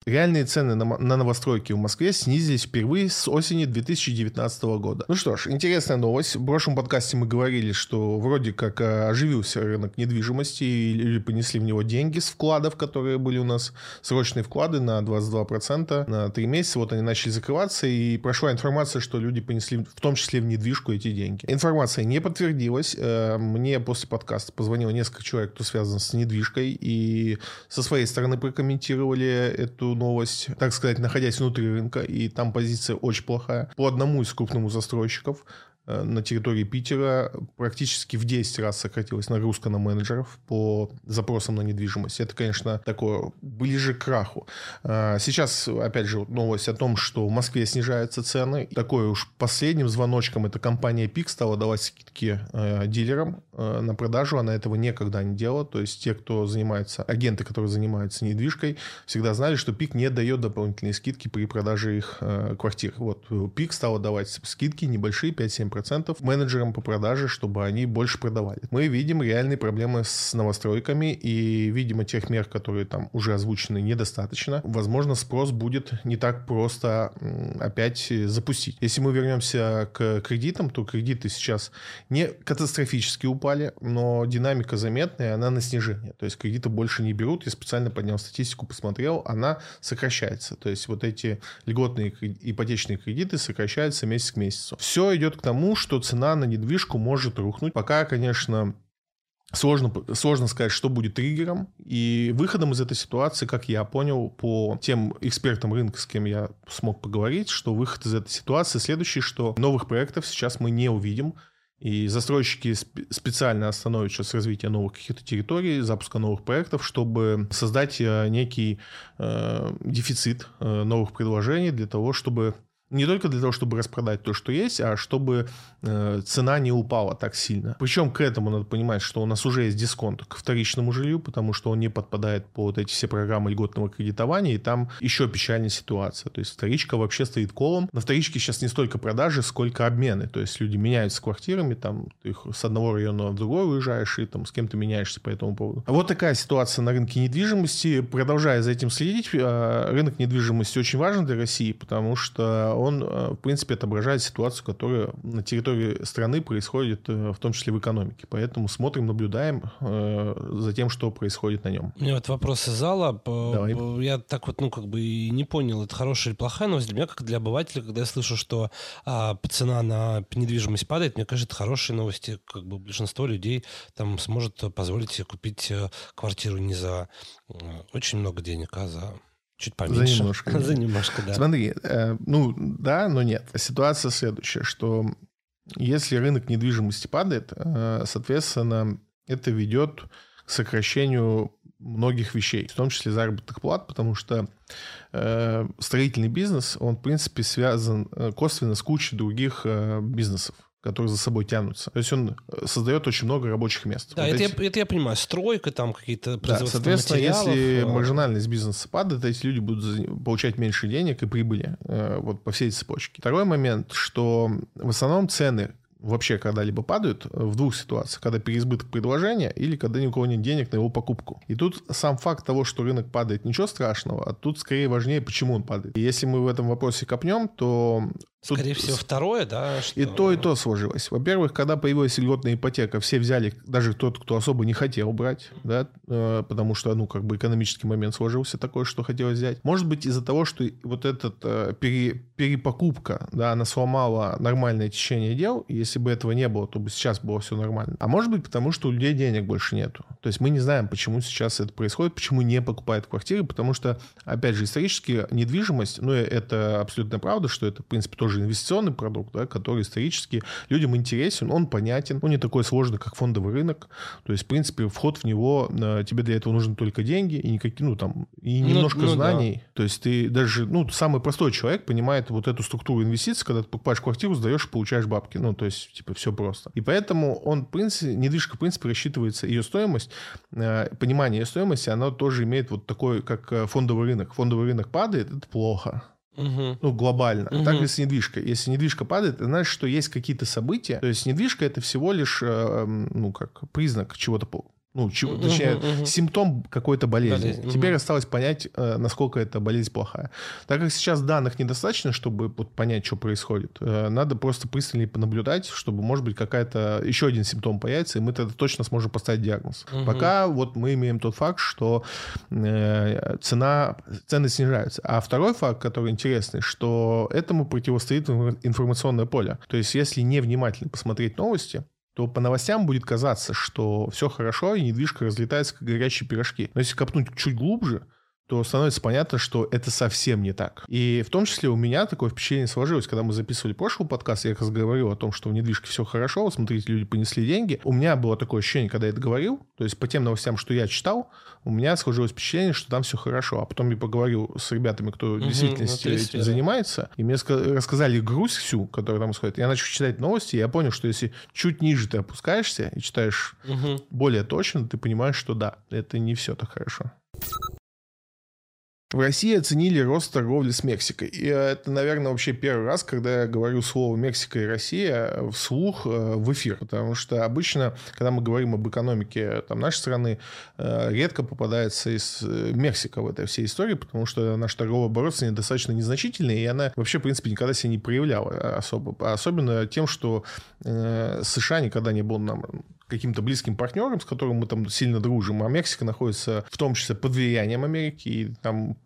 Реальные цены на, новостройки в Москве снизились впервые с осени 2019 года. Ну что ж, интересная новость. В прошлом подкасте мы говорили, что вроде как э, оживился рынок недвижимости, и люди понесли в него деньги с вкладов, которые были у нас срочные вклады на 22% на 3 месяца. Вот они начали закрываться, и прошла информация, что люди понесли в том числе в недвижку эти деньги. Информация не подтвердилась. Э, мне после подкаста позвонило несколько человек, кто связан с недвижкой, и со своей стороны прокомментировали эту новость, так сказать, находясь внутри рынка, и там позиция очень плохая. По одному из крупных застройщиков на территории Питера практически в 10 раз сократилась нагрузка на менеджеров по запросам на недвижимость. Это, конечно, такое ближе к краху. Э, сейчас, опять же, новость о том, что в Москве снижаются цены. Такой уж последним звоночком эта компания ПИК стала давать скидки э, дилерам на продажу. Она этого никогда не делала. То есть те, кто занимается, агенты, которые занимаются недвижкой, всегда знали, что ПИК не дает дополнительные скидки при продаже их квартир. Вот ПИК стала давать скидки небольшие, 5-7 10% менеджерам по продаже, чтобы они больше продавали. Мы видим реальные проблемы с новостройками и, видимо, тех мер, которые там уже озвучены, недостаточно. Возможно, спрос будет не так просто опять запустить. Если мы вернемся к кредитам, то кредиты сейчас не катастрофически упали, но динамика заметная, она на снижение. То есть кредиты больше не берут. Я специально поднял статистику, посмотрел, она сокращается. То есть вот эти льготные ипотечные кредиты сокращаются месяц к месяцу. Все идет к тому, тому, что цена на недвижку может рухнуть. Пока, конечно, Сложно, сложно сказать, что будет триггером. И выходом из этой ситуации, как я понял, по тем экспертам рынка, с кем я смог поговорить, что выход из этой ситуации следующий, что новых проектов сейчас мы не увидим. И застройщики специально остановят сейчас развитие новых каких-то территорий, запуска новых проектов, чтобы создать э, некий э, дефицит э, новых предложений для того, чтобы не только для того, чтобы распродать то, что есть, а чтобы э, цена не упала так сильно. Причем к этому надо понимать, что у нас уже есть дисконт к вторичному жилью, потому что он не подпадает под эти все программы льготного кредитования, и там еще печальная ситуация. То есть вторичка вообще стоит колом. На вторичке сейчас не столько продажи, сколько обмены. То есть люди меняются квартирами, там ты их с одного района в другой уезжаешь, и там с кем-то меняешься по этому поводу. Вот такая ситуация на рынке недвижимости. Продолжая за этим следить, э, рынок недвижимости очень важен для России, потому что он, э, в принципе, отображает ситуацию, которая на территории страны происходит, э, в том числе в экономике. Поэтому смотрим, наблюдаем э, за тем, что происходит на нем. У меня вот вопрос из зала. Давай. Я так вот, ну, как бы и не понял, это хорошая или плохая новость. Для меня, как для обывателя, когда я слышу, что а, цена на недвижимость падает, мне кажется, это хорошие новости. Как бы большинство людей там сможет позволить себе купить квартиру не за очень много денег, а за Чуть поменьше. За немножко. За немножко, да. Смотри, э, ну да, но нет. Ситуация следующая, что если рынок недвижимости падает, э, соответственно, это ведет к сокращению многих вещей, в том числе заработных плат, потому что э, строительный бизнес, он, в принципе, связан э, косвенно с кучей других э, бизнесов которые за собой тянутся. То есть он э, создает очень много рабочих мест. Да, вот это, эти... я, это я понимаю. Стройка, там какие-то да, Соответственно, если э, маржинальность бизнеса падает, эти люди будут получать меньше денег и прибыли э, вот по всей цепочке. Второй момент, что в основном цены вообще когда-либо падают в двух ситуациях. Когда переизбыток предложения или когда ни у кого нет денег на его покупку. И тут сам факт того, что рынок падает, ничего страшного, а тут скорее важнее, почему он падает. И если мы в этом вопросе копнем, то Тут Скорее всего, второе, да? Что... И то, и то сложилось. Во-первых, когда появилась льготная ипотека, все взяли, даже тот, кто особо не хотел брать, да, э, потому что, ну, как бы экономический момент сложился такой, что хотелось взять. Может быть, из-за того, что вот эта э, пере, перепокупка, да, она сломала нормальное течение дел, и если бы этого не было, то бы сейчас было все нормально. А может быть, потому что у людей денег больше нету. То есть мы не знаем, почему сейчас это происходит, почему не покупают квартиры, потому что, опять же, исторически недвижимость, ну, это абсолютно правда, что это, в принципе, тоже тоже инвестиционный продукт, да, который исторически людям интересен, он понятен, он не такой сложный, как фондовый рынок. То есть, в принципе, вход в него, э, тебе для этого нужны только деньги и никакие, ну, там, и ну, немножко ну, знаний. Да. То есть ты даже, ну, самый простой человек понимает вот эту структуру инвестиций, когда ты покупаешь квартиру, сдаешь и получаешь бабки. Ну, то есть, типа, все просто. И поэтому он, в принципе, недвижка, в принципе, рассчитывается ее стоимость, э, понимание ее стоимости, оно тоже имеет вот такой, как э, фондовый рынок. Фондовый рынок падает, это плохо. Угу. Ну, глобально. Угу. Так с недвижкой. Если недвижка падает, это значит, что есть какие-то события. То есть недвижка это всего лишь, э, ну, как признак чего-то ну, чего, точнее, угу, угу. симптом какой-то болезни. болезнь. Теперь угу. осталось понять, э, насколько эта болезнь плохая. Так как сейчас данных недостаточно, чтобы понять, что происходит, э, надо просто пристальнее понаблюдать, чтобы, может быть, какая-то еще один симптом появится, и мы тогда точно сможем поставить диагноз. Угу. Пока вот мы имеем тот факт, что э, цена, цены снижаются. А второй факт, который интересный, что этому противостоит информационное поле. То есть, если невнимательно посмотреть новости, то по новостям будет казаться, что все хорошо, и недвижка разлетается, как горячие пирожки. Но если копнуть чуть глубже, то становится понятно, что это совсем не так. И в том числе у меня такое впечатление сложилось, когда мы записывали прошлый подкаст, я как раз говорил о том, что в недвижке все хорошо, вот смотрите, люди понесли деньги. У меня было такое ощущение, когда я это говорил, то есть по тем новостям, что я читал, у меня сложилось впечатление, что там все хорошо. А потом я поговорил с ребятами, кто угу, действительно этим занимается, и мне рассказали грусть всю, которая там происходит. Я начал читать новости, и я понял, что если чуть ниже ты опускаешься и читаешь угу. более точно, ты понимаешь, что да, это не все так хорошо. В России оценили рост торговли с Мексикой. И это, наверное, вообще первый раз, когда я говорю слово Мексика и Россия вслух э, в эфир. Потому что обычно, когда мы говорим об экономике там, нашей страны, э, редко попадается из э, Мексика в этой всей истории, потому что наш торговый оборот недостаточно незначительный, и она вообще, в принципе, никогда себя не проявляла особо. Особенно тем, что США никогда не был нам каким-то близким партнером, с которым мы там сильно дружим, а Мексика находится в том числе под влиянием Америки, и там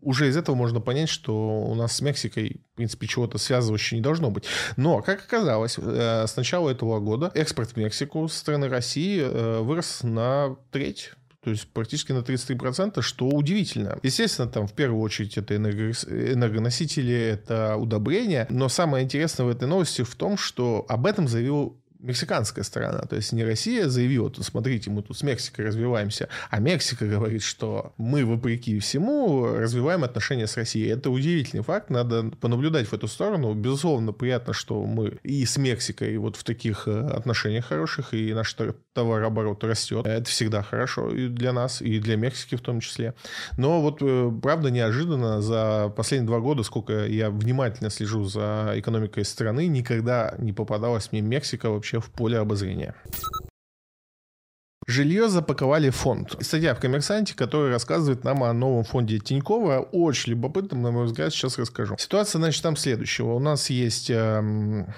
уже из этого можно понять, что у нас с Мексикой, в принципе, чего-то связывающего не должно быть. Но, как оказалось, э, с начала этого года экспорт в Мексику со стороны России э, вырос на треть то есть практически на 33%, что удивительно. Естественно, там в первую очередь это энергоносители, это удобрения, но самое интересное в этой новости в том, что об этом заявил мексиканская сторона, то есть не Россия заявила, тут смотрите, мы тут с Мексикой развиваемся, а Мексика говорит, что мы, вопреки всему, развиваем отношения с Россией. Это удивительный факт, надо понаблюдать в эту сторону. Безусловно, приятно, что мы и с Мексикой вот в таких э, отношениях хороших, и наш товарооборот растет. Это всегда хорошо и для нас, и для Мексики в том числе. Но вот, э, правда, неожиданно за последние два года, сколько я внимательно слежу за экономикой страны, никогда не попадалась мне Мексика вообще вообще в поле обозрения. Жилье запаковали фонд. Статья в «Коммерсанте», которая рассказывает нам о новом фонде Тинькова. Очень любопытным, на мой взгляд, сейчас расскажу. Ситуация, значит, там следующего. У нас есть эм,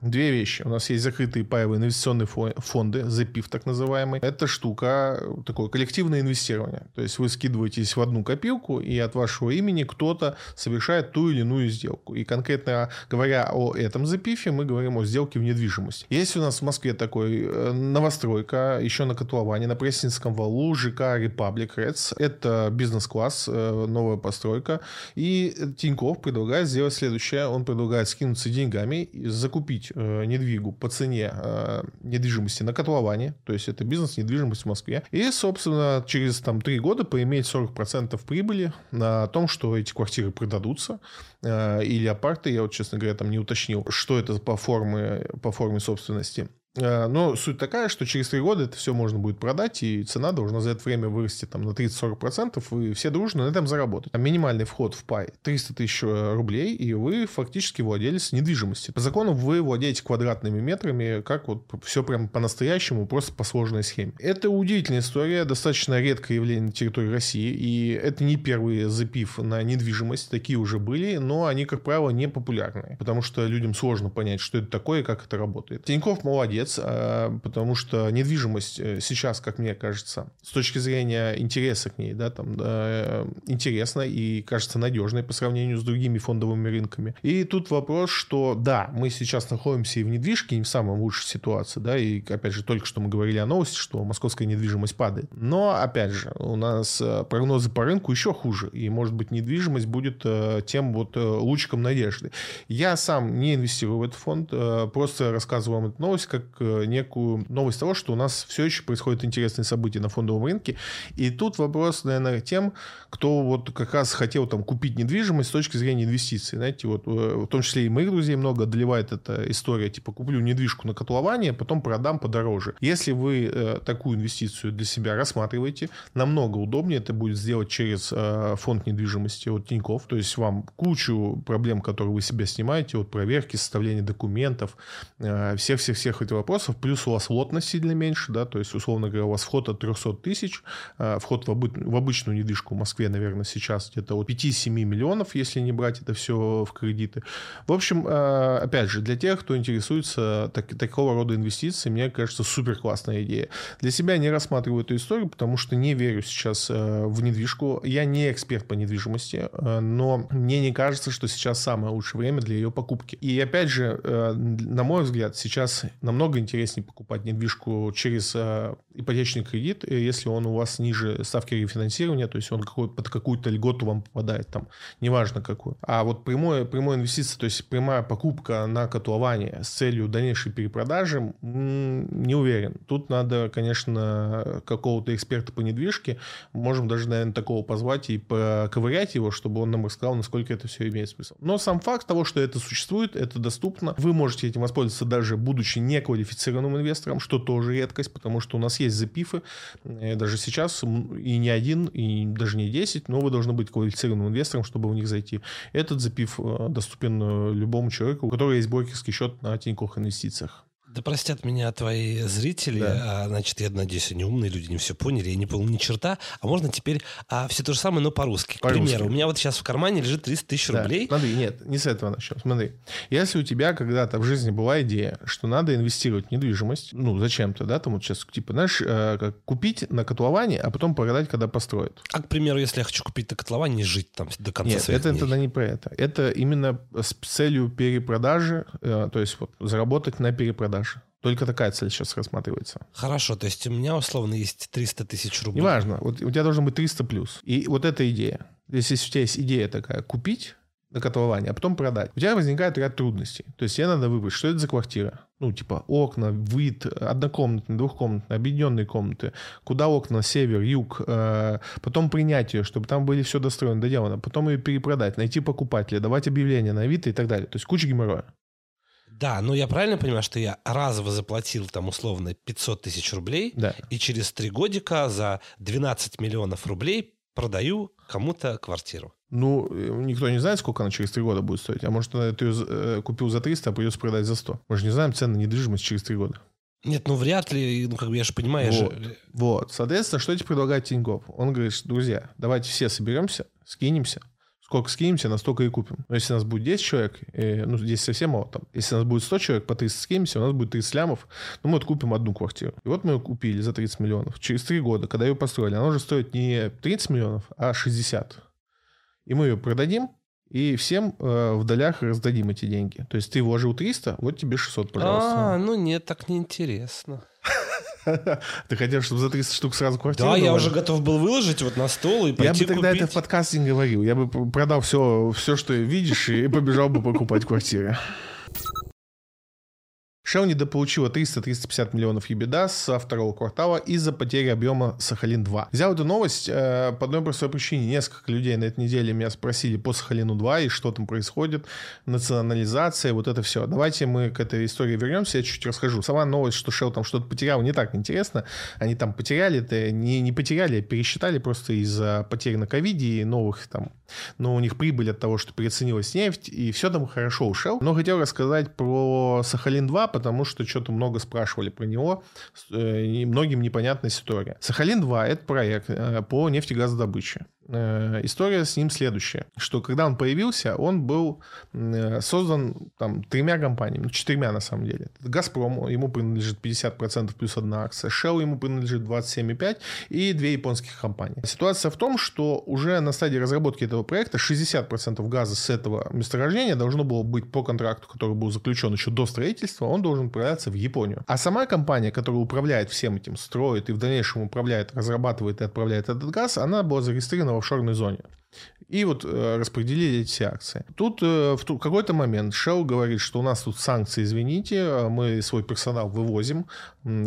Две вещи. У нас есть закрытые паевые инвестиционные фонды, ZPIF так называемый. Это штука, такое коллективное инвестирование. То есть вы скидываетесь в одну копилку, и от вашего имени кто-то совершает ту или иную сделку. И конкретно говоря о этом ZPIF, мы говорим о сделке в недвижимость. Есть у нас в Москве такой э, новостройка, еще на Котловане, на Пресненском валу, ЖК Republic Reds. Это бизнес-класс, э, новая постройка. И Тиньков предлагает сделать следующее. Он предлагает скинуться деньгами закупить купить э, недвигу по цене э, недвижимости на котловане, то есть это бизнес недвижимость в Москве, и, собственно, через там три года поиметь 40% прибыли на том, что эти квартиры продадутся, э, или апарты, я вот, честно говоря, там не уточнил, что это по форме, по форме собственности. Э, но суть такая, что через три года это все можно будет продать, и цена должна за это время вырасти там, на 30-40%, и все дружно на этом заработать. А минимальный вход в пай 300 тысяч э, рублей, и вы фактически владелец недвижимости. По закону вы владеете квадратными метрами, как вот все прям по-настоящему, просто по сложной схеме. Это удивительная история, достаточно редкое явление на территории России, и это не первые запив на недвижимость, такие уже были, но они, как правило, не популярны, потому что людям сложно понять, что это такое и как это работает. Тиньков молодец, э, потому что недвижимость э, сейчас, как мне кажется, с точки зрения интереса к ней, да, там, э, интересна и кажется надежной по сравнению с другими фондовыми рынками. И тут вопрос, что да, мы сейчас находимся и в недвижке, не в самой лучшей ситуации, да, и опять же только что мы говорили о новости, что московская недвижимость падает. Но опять же, у нас прогнозы по рынку еще хуже, и может быть недвижимость будет тем вот лучиком надежды. Я сам не инвестирую в этот фонд, просто рассказываю вам эту новость как некую новость того, что у нас все еще происходят интересные события на фондовом рынке. И тут вопрос, наверное, тем, кто вот как раз хотел там купить недвижимость с точки зрения инвестиций. Знаете, вот э, в том числе и моих друзей много одолевает эта история, типа куплю недвижку на котлование, потом продам подороже. Если вы э, такую инвестицию для себя рассматриваете, намного удобнее это будет сделать через э, фонд недвижимости от Тинькофф. То есть вам кучу проблем, которые вы себя снимаете, от проверки, составления документов, э, всех-всех-всех этих вопросов, плюс у вас лотность сильно меньше, да, то есть, условно говоря, у вас вход от 300 тысяч, э, вход в, обы- в обычную недвижку в Москве, наверное, сейчас где-то от 5-7 миллионов, если не брать это все в кредиты. В общем, э, опять же, для тех, кто интересуется так, такого рода инвестициями, мне кажется, супер классная идея. Для себя не рассматриваю эту историю, потому что не верю сейчас э, в недвижку. Я не эксперт по недвижимости, но мне не кажется, что сейчас самое лучшее время для ее покупки. И опять же, на мой взгляд, сейчас намного интереснее покупать недвижку через э, ипотечный кредит, э, если он у вас ниже ставки рефинансирования, то есть он какой, под какую-то льготу вам попадает, там, неважно какую. А вот прямое, прямое инвестиция, то есть прямая покупка на котлование с целью дальнейшей перепродажи, не уверен. Тут надо, конечно, какого-то эксперта по недвижке, можем даже, наверное, такого позвать и поковырять его, чтобы он нам рассказал, насколько это все имеет смысл. Но сам факт того, что это существует, это доступно, вы можете этим воспользоваться даже будучи неквалифицированным инвестором, что тоже редкость, потому что у нас есть запифы, э, даже сейчас и не один, и даже не 10, но вы должны быть квалифицированным инвестором, чтобы в них зайти. Этот запиф э, доступен э, любому человеку, у которого есть брокерский счет на Тинькофф инвестициях. Да простят меня твои зрители, да. а, значит, я надеюсь, они умные люди, не все поняли, я не понял ни черта. А можно теперь а, все то же самое, но по-русски. По К примеру, у меня вот сейчас в кармане лежит 300 тысяч да. рублей. Смотри, нет, не с этого начнем. Смотри, если у тебя когда-то в жизни была идея, что надо инвестировать в недвижимость, ну, зачем-то, да, там вот сейчас, типа, знаешь, э, как купить на котловане, а потом продать, когда построят. А, к примеру, если я хочу купить на котловане и жить там до конца Нет, своих это тогда не про это. Это именно с целью перепродажи, э, то есть вот заработать на перепродаже. Только такая цель сейчас рассматривается. Хорошо, то есть у меня условно есть 300 тысяч рублей. Неважно, вот у тебя должно быть 300 плюс. И вот эта идея. Если у тебя есть идея такая, купить на котловане, а потом продать, у тебя возникает ряд трудностей. То есть тебе надо выбрать, что это за квартира. Ну, типа окна, вид, однокомнатные, двухкомнатные, объединенные комнаты. Куда окна, север, юг. Э, потом принять ее, чтобы там были все достроено, доделано. Потом ее перепродать, найти покупателя, давать объявление на Авито и так далее. То есть куча геморроя. Да, но я правильно понимаю, что я разово заплатил там условно 500 тысяч рублей, да. и через три годика за 12 миллионов рублей продаю кому-то квартиру. Ну, э, никто не знает, сколько она через три года будет стоить. А может, ты ее э, купил за 300, а придется продать за 100. Мы же не знаем цены недвижимости через три года. Нет, ну вряд ли, ну как бы я же понимаю. Вот, же... вот. соответственно, что тебе предлагает Тинькофф? Он говорит, друзья, давайте все соберемся, скинемся, сколько скинемся, настолько и купим. Но если у нас будет 10 человек, и, ну, здесь совсем мало там. Если у нас будет 100 человек, по 30 скинемся, у нас будет 30 лямов, ну, мы откупим одну квартиру. И вот мы ее купили за 30 миллионов. Через 3 года, когда ее построили, она уже стоит не 30 миллионов, а 60. И мы ее продадим, и всем э, в долях раздадим эти деньги. То есть ты вложил 300, вот тебе 600, пожалуйста. А, ну нет, так неинтересно. Ты хотел, чтобы за 300 штук сразу квартиру? Да, я уже готов был выложить вот на стол и пойти Я бы тогда это в подкасте не говорил. Я бы продал все, все, что видишь, и побежал бы покупать квартиры. Shell недополучила 300-350 миллионов EBITDA со второго квартала из-за потери объема Сахалин-2. Взял эту новость э, по одной простой причине. Несколько людей на этой неделе меня спросили по Сахалину-2 и что там происходит, национализация, вот это все. Давайте мы к этой истории вернемся, я чуть-чуть расскажу. Сама новость, что Shell там что-то потерял, не так интересно. Они там потеряли, это не, не потеряли, а пересчитали просто из-за потерь на ковиде и новых там. Но у них прибыль от того, что переоценилась нефть, и все там хорошо ушел. Но хотел рассказать про Сахалин-2, потому что что-то много спрашивали про него, э, и многим непонятная история. Сахалин-2 — это проект э, по нефтегазодобыче. Э, история с ним следующая, что когда он появился, он был э, создан там тремя компаниями, ну, четырьмя на самом деле. «Газпром», ему принадлежит 50% плюс одна акция, «Shell» ему принадлежит 27,5% и две японских компании. Ситуация в том, что уже на стадии разработки этого проекта 60% газа с этого месторождения должно было быть по контракту, который был заключен еще до строительства, он должен отправляться в Японию. А сама компания, которая управляет всем этим, строит и в дальнейшем управляет, разрабатывает и отправляет этот газ, она была зарегистрирована офшорной зоне. И вот э, распределили эти акции. Тут э, в какой-то момент Shell говорит, что у нас тут санкции, извините, а мы свой персонал вывозим.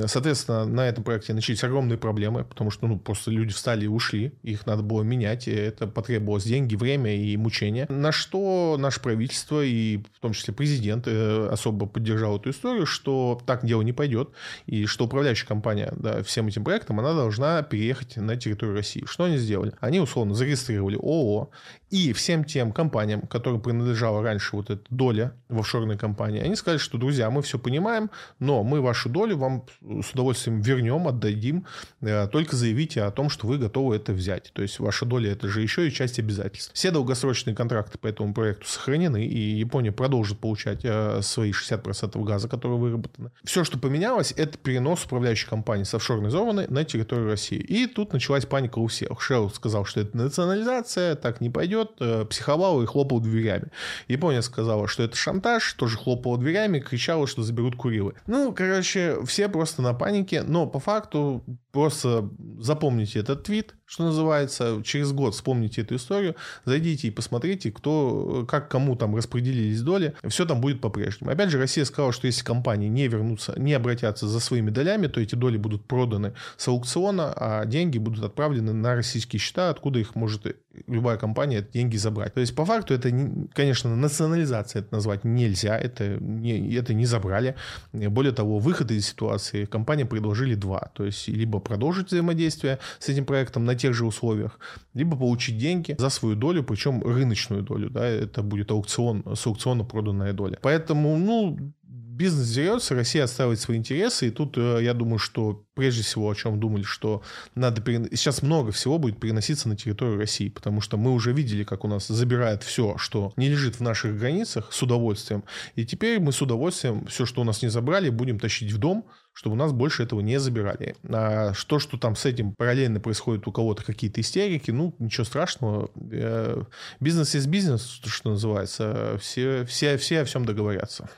Соответственно, на этом проекте начались огромные проблемы, потому что ну, просто люди встали и ушли, их надо было менять, и это потребовалось деньги, время и мучения. На что наше правительство и в том числе президент э, особо поддержал эту историю, что так дело не пойдет, и что управляющая компания да, всем этим проектом, она должна переехать на территорию России. Что они сделали? Они условно зарегистрировали or и всем тем компаниям, которым принадлежала раньше вот эта доля в офшорной компании, они сказали, что, друзья, мы все понимаем, но мы вашу долю вам с удовольствием вернем, отдадим, э, только заявите о том, что вы готовы это взять. То есть ваша доля это же еще и часть обязательств. Все долгосрочные контракты по этому проекту сохранены, и Япония продолжит получать э, свои 60% газа, которые выработаны. Все, что поменялось, это перенос управляющей компании с офшорной зоны на территорию России. И тут началась паника у всех. Shell сказал, что это национализация, так не пойдет, э, психовал и хлопал дверями. Япония сказала, что это шантаж, тоже хлопала дверями, кричала, что заберут Курилы. Ну, короче, все просто на панике, но по факту просто запомните этот твит, что называется, через год вспомните эту историю, зайдите и посмотрите, кто, как кому там распределились доли, все там будет по-прежнему. Опять же, Россия сказала, что если компании не вернутся, не обратятся за своими долями, то эти доли будут проданы с аукциона, а деньги будут отправлены на российские счета, откуда их может любая компания деньги забрать. То есть, по факту, это, конечно, национализация это назвать нельзя, это не, это не забрали. Более того, выход из ситуации компания предложили два. То есть, либо продолжить взаимодействие с этим проектом на тех же условиях, либо получить деньги за свою долю, причем рыночную долю. Да, это будет аукцион, с аукциона проданная доля. Поэтому, ну, бизнес дерется, Россия отстаивает свои интересы, и тут э, я думаю, что прежде всего, о чем думали, что надо перен... сейчас много всего будет переноситься на территорию России, потому что мы уже видели, как у нас забирает все, что не лежит в наших границах, с удовольствием, и теперь мы с удовольствием все, что у нас не забрали, будем тащить в дом, чтобы у нас больше этого не забирали. А что, что там с этим параллельно происходит у кого-то какие-то истерики, ну, ничего страшного. Э, бизнес есть бизнес, что называется. Все, все, все о всем договорятся.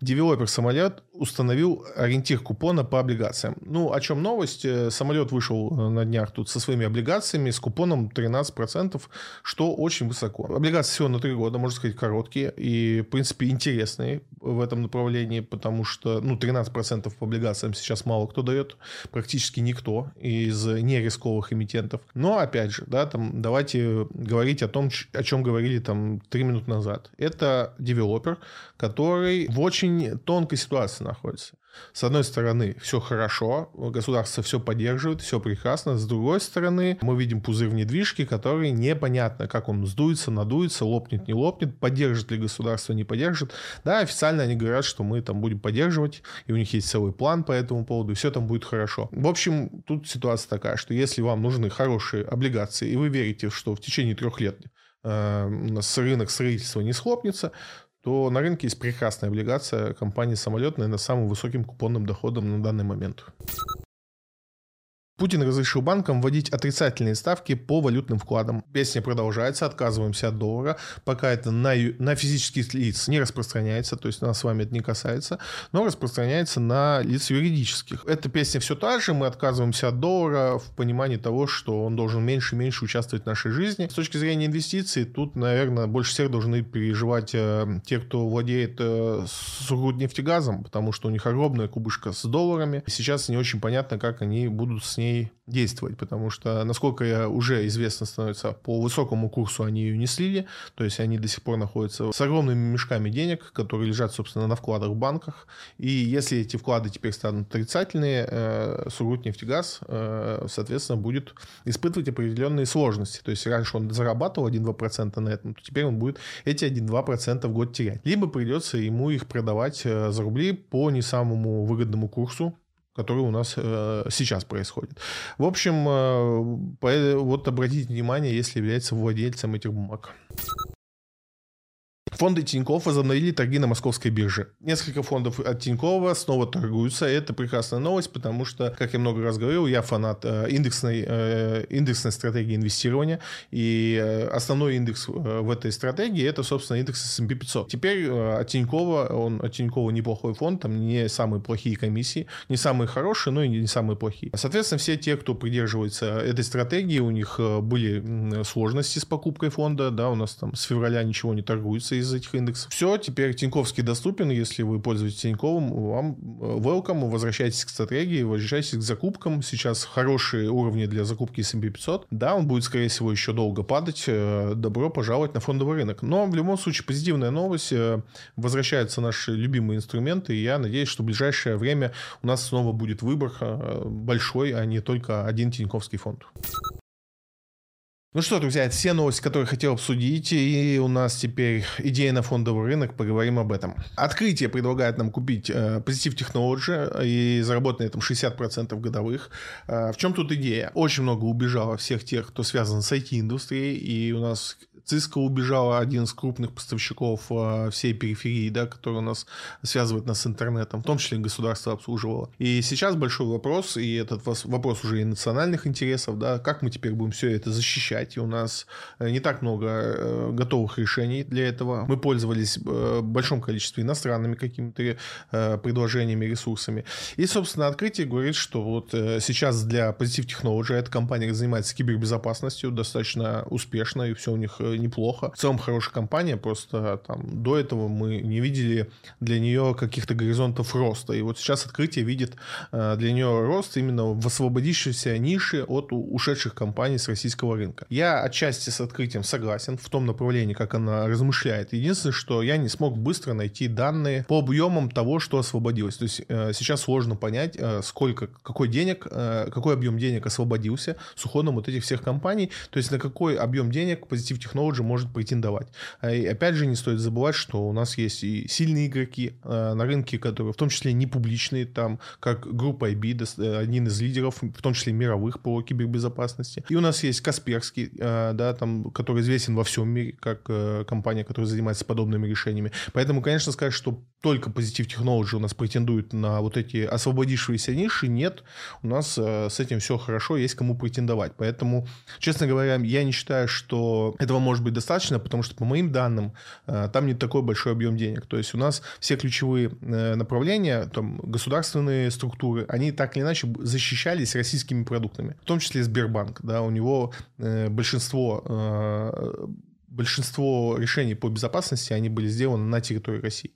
Девелопер самолет установил ориентир купона по облигациям. Ну, о чем новость? Э, самолет вышел э, на днях тут со своими облигациями с купоном 13%, что очень высоко. Облигации всего на 3 года, можно сказать, короткие и, в принципе, интересные в этом направлении, потому что, ну, 13% по облигациям сейчас мало кто дает, практически никто из нерисковых эмитентов. Но, опять же, да, там, давайте говорить о том, о чем говорили там 3 минуты назад. Это девелопер, который в очень тонкой ситуации находится. С одной стороны, все хорошо, государство все поддерживает, все прекрасно. С другой стороны, мы видим пузырь в недвижке, который непонятно, как он сдуется, надуется, лопнет, не лопнет, поддержит ли государство, не поддержит. Да, официально они говорят, что мы там будем поддерживать, и у них есть целый план по этому поводу, и все там будет хорошо. В общем, тут ситуация такая, что если вам нужны хорошие облигации, и вы верите, что в течение трех лет э, с рынок строительства не схлопнется, то на рынке есть прекрасная облигация компании «Самолет», наверное, с самым высоким купонным доходом на данный момент. Путин разрешил банкам вводить отрицательные ставки по валютным вкладам. Песня продолжается, отказываемся от доллара, пока это на, на физических лиц не распространяется, то есть нас с вами это не касается, но распространяется на лиц юридических. Эта песня все та же, мы отказываемся от доллара в понимании того, что он должен меньше и меньше участвовать в нашей жизни. С точки зрения инвестиций, тут, наверное, больше всех должны переживать э, те, кто владеет э, Сургутнефтегазом, потому что у них огромная кубышка с долларами. Сейчас не очень понятно, как они будут с ней ней действовать, потому что, насколько я уже известно становится, по высокому курсу они ее не слили, то есть они до сих пор находятся с огромными мешками денег, которые лежат, собственно, на вкладах в банках, и если эти вклады теперь станут отрицательные, э, Сургутнефтегаз, э, соответственно, будет испытывать определенные сложности, то есть раньше он зарабатывал 1-2% на этом, то теперь он будет эти 1-2% в год терять, либо придется ему их продавать э, за рубли по не самому выгодному курсу, который у нас э, сейчас происходит. В общем, э, вот обратите внимание, если является владельцем этих бумаг. Фонды Тинькофф возобновили торги на московской бирже. Несколько фондов от Тинькова снова торгуются. Это прекрасная новость, потому что, как я много раз говорил, я фанат э, индексной, э, индексной стратегии инвестирования. И э, основной индекс в этой стратегии это, собственно, индекс S&P 500. Теперь от Тинькова, он от Тинькова неплохой фонд, там не самые плохие комиссии, не самые хорошие, но и не самые плохие. Соответственно, все те, кто придерживается этой стратегии, у них были сложности с покупкой фонда, да, у нас там с февраля ничего не торгуется из этих индексов. Все, теперь Тиньковский доступен, если вы пользуетесь Тиньковым, вам э, welcome, возвращайтесь к стратегии, возвращайтесь к закупкам. Сейчас хорошие уровни для закупки S&P 500. Да, он будет, скорее всего, еще долго падать. Э, добро пожаловать на фондовый рынок. Но в любом случае позитивная новость. Э, возвращаются наши любимые инструменты, и я надеюсь, что в ближайшее время у нас снова будет выбор большой, а не только один Тиньковский фонд. Ну что, друзья, это все новости, которые хотел обсудить, и у нас теперь идея на фондовый рынок, поговорим об этом. Открытие предлагает нам купить э, Positive Technology и заработать на этом 60% годовых. Э, в чем тут идея? Очень много убежало всех тех, кто связан с IT-индустрией, и у нас Cisco убежала, один из крупных поставщиков э, всей периферии, да, который у нас связывает нас с интернетом, в том числе государство обслуживало. И сейчас большой вопрос, и этот вопрос уже и национальных интересов, да, как мы теперь будем все это защищать, и у нас э, не так много э, готовых решений для этого. Мы пользовались в большом количестве иностранными какими-то предложениями, ресурсами. И, собственно, открытие говорит, что вот сейчас для Positive Technology эта компания занимается кибербезопасностью достаточно успешно, и все у них неплохо. В целом хорошая компания, просто там до этого мы не видели для нее каких-то горизонтов роста. И вот сейчас открытие видит э, для нее рост именно в освободившейся нише от ушедших компаний с российского рынка. Я отчасти с открытием согласен в том направлении, как она размышляет. Единственное, что я не смог быстро найти данные по объемам того, что освободилось. То есть э, сейчас сложно понять, э, сколько, какой денег, какой объем денег освободился с уходом вот этих всех компаний. То есть на какой объем денег Positive Technology Technology может претендовать. А и опять же, не стоит забывать, что у нас есть и сильные игроки э, на рынке, которые в том числе не публичные, там, как группа IB, э, один из лидеров, в том числе мировых по кибербезопасности. И у нас есть Касперский, э, да, там, который известен во всем мире, как компания, которая занимается подобными решениями. Поэтому, конечно, сказать, что только Positive Technology у нас претендует на вот эти освободившиеся ниши, нет. У нас с этим все хорошо, есть кому претендовать. Поэтому, честно говоря, я не считаю, что этого может быть достаточно, потому что, по моим данным, э, там не такой большой объем денег. То есть у нас все ключевые э, направления, там, государственные структуры, они так или иначе защищались российскими продуктами. В том числе Сбербанк. Да, у него э, большинство большинство решений по безопасности, они были сделаны на территории России.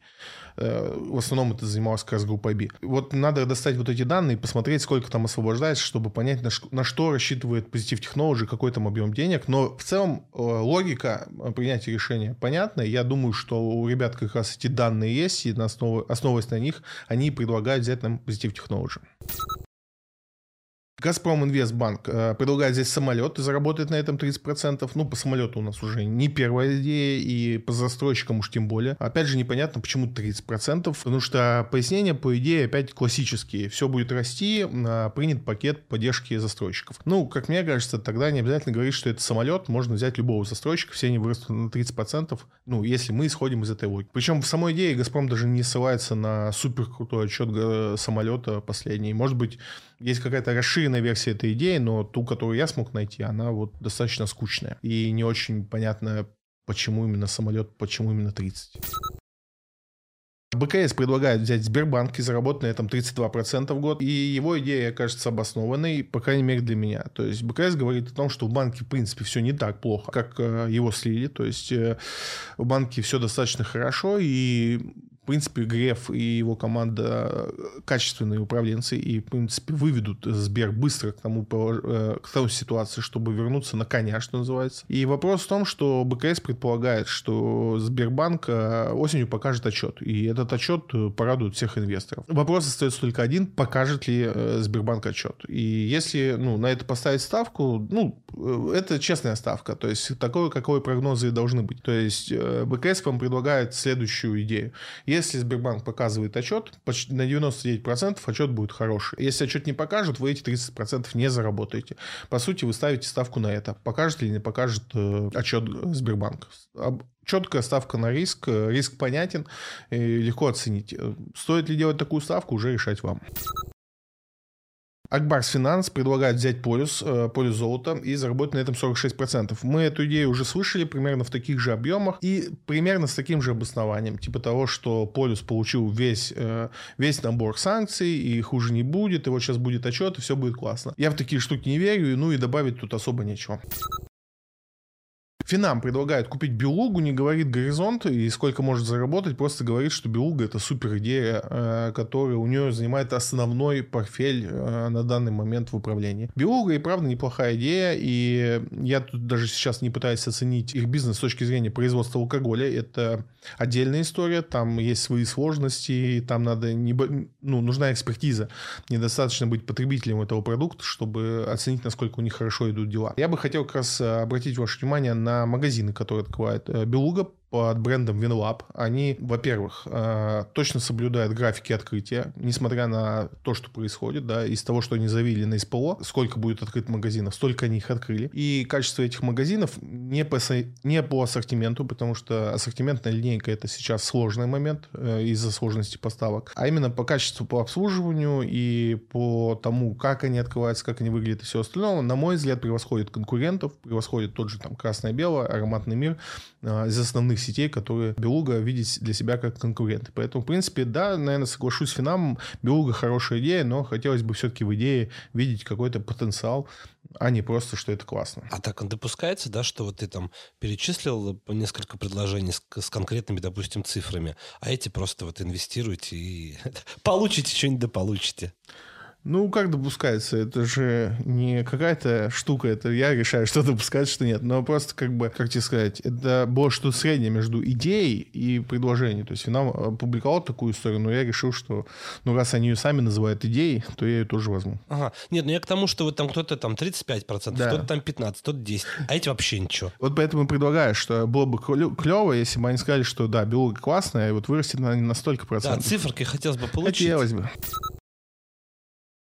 Э, в основном это занималась как раз группа B. Вот надо достать вот эти данные и посмотреть, сколько там освобождается, чтобы понять, на, что, на что рассчитывает Positive Technology, какой там объем денег. Но в целом э, логика принятия решения понятна. Я думаю, что у ребят как раз эти данные есть, и основываясь на них, они предлагают взять нам Positive Technology. Газпром Инвестбанк э, предлагает здесь самолет и заработает на этом 30%. Ну, по самолету у нас уже не первая идея, и по застройщикам уж тем более. Опять же, непонятно, почему 30%, потому что пояснения, по идее, опять классические. Все будет расти, а принят пакет поддержки застройщиков. Ну, как мне кажется, тогда не обязательно говорить, что это самолет, можно взять любого застройщика, все они вырастут на 30%, ну, если мы исходим из этой логики. Причем в самой идее Газпром даже не ссылается на супер крутой отчет э, самолета последний. Может быть, есть какая-то расширенная версия этой идеи, но ту, которую я смог найти, она вот достаточно скучная. И не очень понятно, почему именно самолет, почему именно 30. БКС предлагает взять Сбербанк и заработать на этом 32% в год. И его идея кажется обоснованной, по крайней мере для меня. То есть БКС говорит о том, что в банке в принципе все не так плохо, как э, его слили. То есть э, в банке все достаточно хорошо и в принципе, Греф и его команда качественные управленцы и, в принципе, выведут Сбер быстро к тому, э, к тому ситуации, чтобы вернуться на коня, что называется. И вопрос в том, что БКС предполагает, что Сбербанк э, осенью покажет отчет, и этот отчет порадует всех инвесторов. Вопрос остается только один, покажет ли э, Сбербанк отчет. И если ну, на это поставить ставку, ну, это честная ставка, то есть такой, какой прогнозы должны быть. То есть БКС вам предлагает следующую идею Если Сбербанк показывает отчет, почти на 99% отчет будет хороший. Если отчет не покажет, вы эти 30% не заработаете. По сути, вы ставите ставку на это. Покажет или не покажет э, отчет Сбербанка. Четкая ставка на риск, э, риск понятен, легко оценить. Стоит ли делать такую ставку, уже решать вам. Акбарс Финанс предлагает взять полюс, э, полюс золота и заработать на этом 46%. Мы эту идею уже слышали примерно в таких же объемах и примерно с таким же обоснованием. Типа того, что полюс получил весь, э, весь набор санкций, и хуже не будет, и вот сейчас будет отчет, и все будет классно. Я в такие штуки не верю, ну и добавить тут особо нечего. Финам предлагает купить Белугу, не говорит горизонт и сколько может заработать, просто говорит, что Белуга это супер идея, э, которая у нее занимает основной портфель э, на данный момент в управлении. Белуга и правда неплохая идея, и я тут даже сейчас не пытаюсь оценить их бизнес с точки зрения производства алкоголя. Это отдельная история, там есть свои сложности, там надо не, ну, нужна экспертиза. Недостаточно быть потребителем этого продукта, чтобы оценить, насколько у них хорошо идут дела. Я бы хотел как раз э, обратить ваше внимание на магазины, которые открывает э, Белуга под брендом WinLab, они, во-первых, э, точно соблюдают графики открытия, несмотря на то, что происходит, да, из того, что они завели на СПО, сколько будет открыт магазинов, столько они их открыли. И качество этих магазинов не по, не по ассортименту, потому что ассортиментная линейка это сейчас сложный момент э, из-за сложности поставок, а именно по качеству по обслуживанию и по тому, как они открываются, как они выглядят и все остальное, на мой взгляд, превосходит конкурентов, превосходит тот же там красное-белое, ароматный мир э, из основных сетей, которые Белуга видит для себя как конкуренты. Поэтому, в принципе, да, наверное, соглашусь с Финамом. Белуга хорошая идея, но хотелось бы все-таки в идее видеть какой-то потенциал, а не просто, что это классно. А так он допускается, да, что вот ты там перечислил несколько предложений с, с конкретными, допустим, цифрами, а эти просто вот инвестируете и получите что-нибудь да получите. Ну, как допускается? Это же не какая-то штука, это я решаю, что допускать, что нет. Но просто, как бы, как тебе сказать, это было что-то среднее между идеей и предложением. То есть Финам опубликовал такую историю, но я решил, что, ну, раз они ее сами называют идеей, то я ее тоже возьму. Ага. Нет, ну я к тому, что вот там кто-то там 35%, да. кто-то там 15%, кто-то 10%, а эти вообще ничего. Вот поэтому предлагаю, что было бы клево, если бы они сказали, что да, белуга классная, и вот вырастет на, на столько процентов. Да, циферкой хотелось бы получить. Хотелось бы.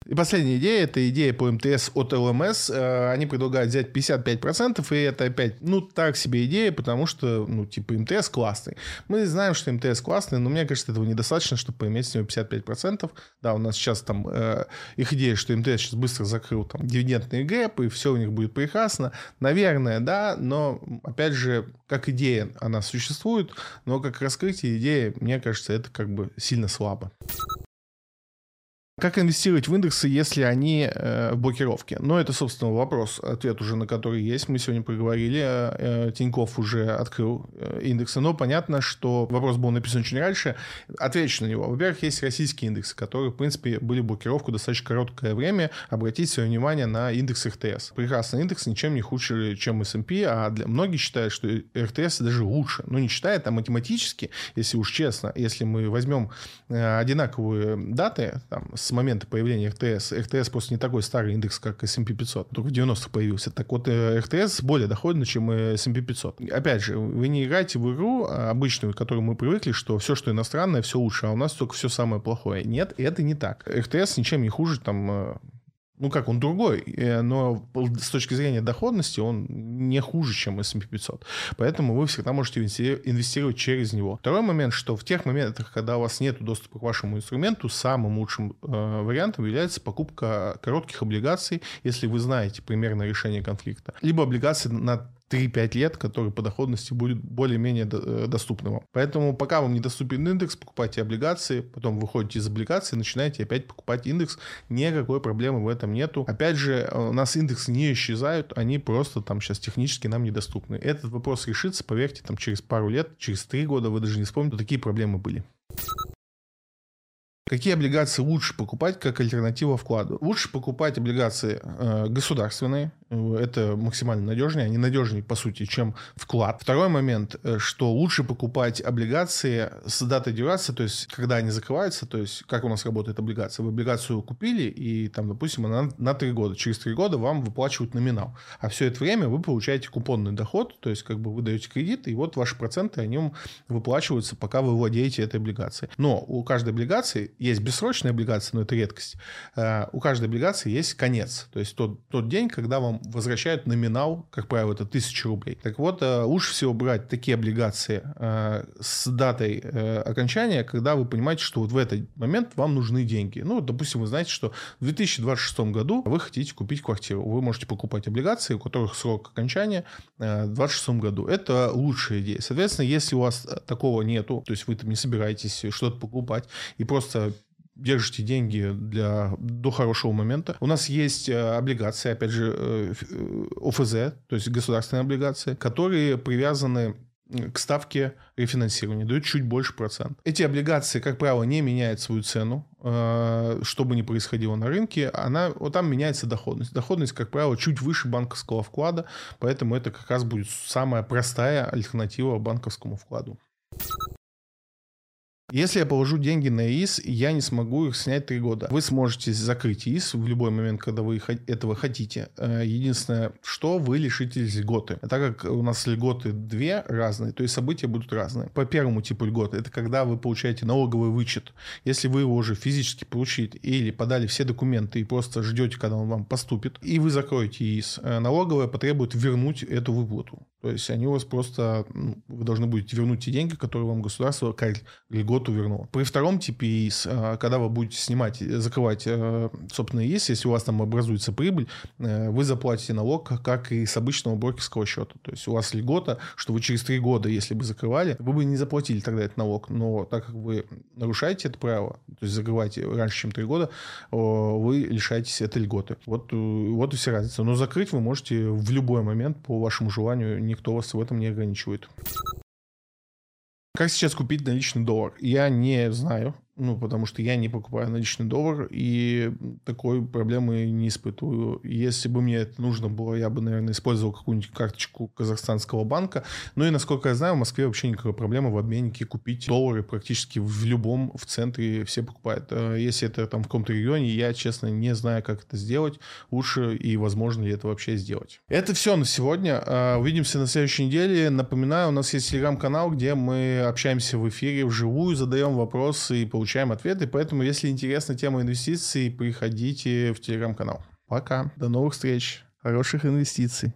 И последняя идея, это идея по МТС от ЛМС. Э, они предлагают взять 55%, и это опять, ну, так себе идея, потому что, ну, типа, МТС классный. Мы знаем, что МТС классный, но мне кажется, этого недостаточно, чтобы поиметь с него 55%. Да, у нас сейчас там э, их идея, что МТС сейчас быстро закрыл там дивидендный гэп, и все у них будет прекрасно. Наверное, да, но, опять же, как идея она существует, но как раскрытие идеи, мне кажется, это как бы сильно слабо. Как инвестировать в индексы, если они э, в блокировке? Ну, это, собственно, вопрос, ответ уже на который есть. Мы сегодня поговорили. Э, Тиньков уже открыл э, индексы. Но понятно, что вопрос был написан очень раньше. Отвечу на него. Во-первых, есть российские индексы, которые, в принципе, были в блокировку достаточно короткое время. Обратите свое внимание на индекс РТС. Прекрасный индекс, ничем не хуже, чем S&P, а для многих считают, что РТС даже лучше. Ну, не считает, а математически, если уж честно, если мы возьмем э, одинаковые даты, там, с момента появления РТС. РТС просто не такой старый индекс, как S&P 500. Только в 90-х появился. Так вот, э, РТС более доходный, чем S&P 500. Опять же, вы не играете в игру а, обычную, к которой мы привыкли, что все, что иностранное, все лучше, а у нас только все самое плохое. Нет, это не так. РТС ничем не хуже там э, ну как, он другой, э, но с точки зрения доходности он не хуже, чем S&P 500. Поэтому вы всегда можете инвестировать через него. Второй момент, что в тех моментах, когда у вас нет доступа к вашему инструменту, самым лучшим э, вариантом является покупка коротких облигаций, если вы знаете примерное решение конфликта. Либо облигации на 3-5 лет, который по доходности будет более-менее э, доступным вам. Поэтому пока вам недоступен индекс, покупайте облигации, потом выходите из облигаций, начинаете опять покупать индекс. Никакой проблемы в этом нету. Опять же, у нас индексы не исчезают, они просто там сейчас технически нам недоступны. Этот вопрос решится, поверьте, там через пару лет, через три года вы даже не вспомните, такие проблемы были. Какие облигации лучше покупать как альтернатива вкладу? Лучше покупать облигации э, государственные, это максимально надежнее, они надежнее, по сути, чем вклад. Второй момент, э, что лучше покупать облигации с датой дюрации, то есть когда они закрываются, то есть как у нас работает облигация. Вы облигацию купили, и там, допустим, она на 3 года. Через 3 года вам выплачивают номинал. А все это время вы получаете купонный доход, то есть как бы вы даете кредит, и вот ваши проценты о нем выплачиваются, пока вы владеете этой облигацией. Но у каждой облигации есть бессрочная облигация, но это редкость. Э, у каждой облигации есть конец. То есть тот, тот день, когда вам возвращают номинал, как правило, это 1000 рублей. Так вот, э, лучше всего брать такие облигации э, с датой окончания, когда вы понимаете, что вот в этот момент вам нужны деньги. Ну, допустим, вы знаете, что в 2026 году вы хотите купить квартиру. Вы можете покупать облигации, у которых срок окончания в 2026 году. Это лучшая идея. Соответственно, если у вас такого нету, то есть вы там не собираетесь что-то покупать и просто держите деньги для, до хорошего момента. У нас есть э, облигации, опять же, э, э, ОФЗ, то есть государственные облигации, которые привязаны к ставке рефинансирования, дают чуть больше процент. Эти облигации, как правило, не меняют свою цену, что бы ни происходило на рынке, она, вот там меняется доходность. Доходность, как правило, чуть выше банковского вклада, поэтому это как раз будет самая простая альтернатива банковскому вкладу. Если я положу деньги на ИИС, я не смогу их снять три года. Вы сможете закрыть ИИС в любой момент, когда вы этого хотите. Э, единственное, что вы лишитесь льготы. А так как у нас льготы две разные, то есть события будут разные. По первому типу льготы, это когда вы получаете налоговый вычет. Если вы его уже физически получили или подали все документы и просто ждете, когда он вам поступит, и вы закроете ИИС, э, налоговая потребует вернуть эту выплату. То есть они у вас просто, ну, вы должны будете вернуть те деньги, которые вам государство как льготу вернуло. При втором типе ИИС, а, когда вы будете снимать, закрывать э, собственный ИИС, если у вас там образуется прибыль, э, вы заплатите налог, как и с обычного брокерского счета. То есть у вас льгота, что вы через три года, если бы закрывали, вы бы не заплатили тогда этот налог. Но так как вы нарушаете это право, то есть закрываете раньше, чем три года, вы лишаетесь этой льготы. Вот, э, вот и вся разница. Но закрыть вы можете в любой момент по вашему желанию, не никто вас в этом не ограничивает. Как сейчас купить наличный доллар? Я не знаю. Ну, потому что я не покупаю наличный доллар и такой проблемы не испытываю. Если бы мне это нужно было, я бы, наверное, использовал какую-нибудь карточку казахстанского банка. Ну и, насколько я знаю, в Москве вообще никакой проблемы в обменнике купить доллары практически в любом, в центре все покупают. А если это там в каком-то регионе, я, честно, не знаю, как это сделать. Лучше и возможно ли это вообще сделать. Это все на сегодня. А, увидимся на следующей неделе. Напоминаю, у нас есть телеграм-канал, где мы общаемся в эфире вживую, задаем вопросы и получаем получаем ответы. Поэтому, если интересна тема инвестиций, приходите в телеграм-канал. Пока. До новых встреч. Хороших инвестиций.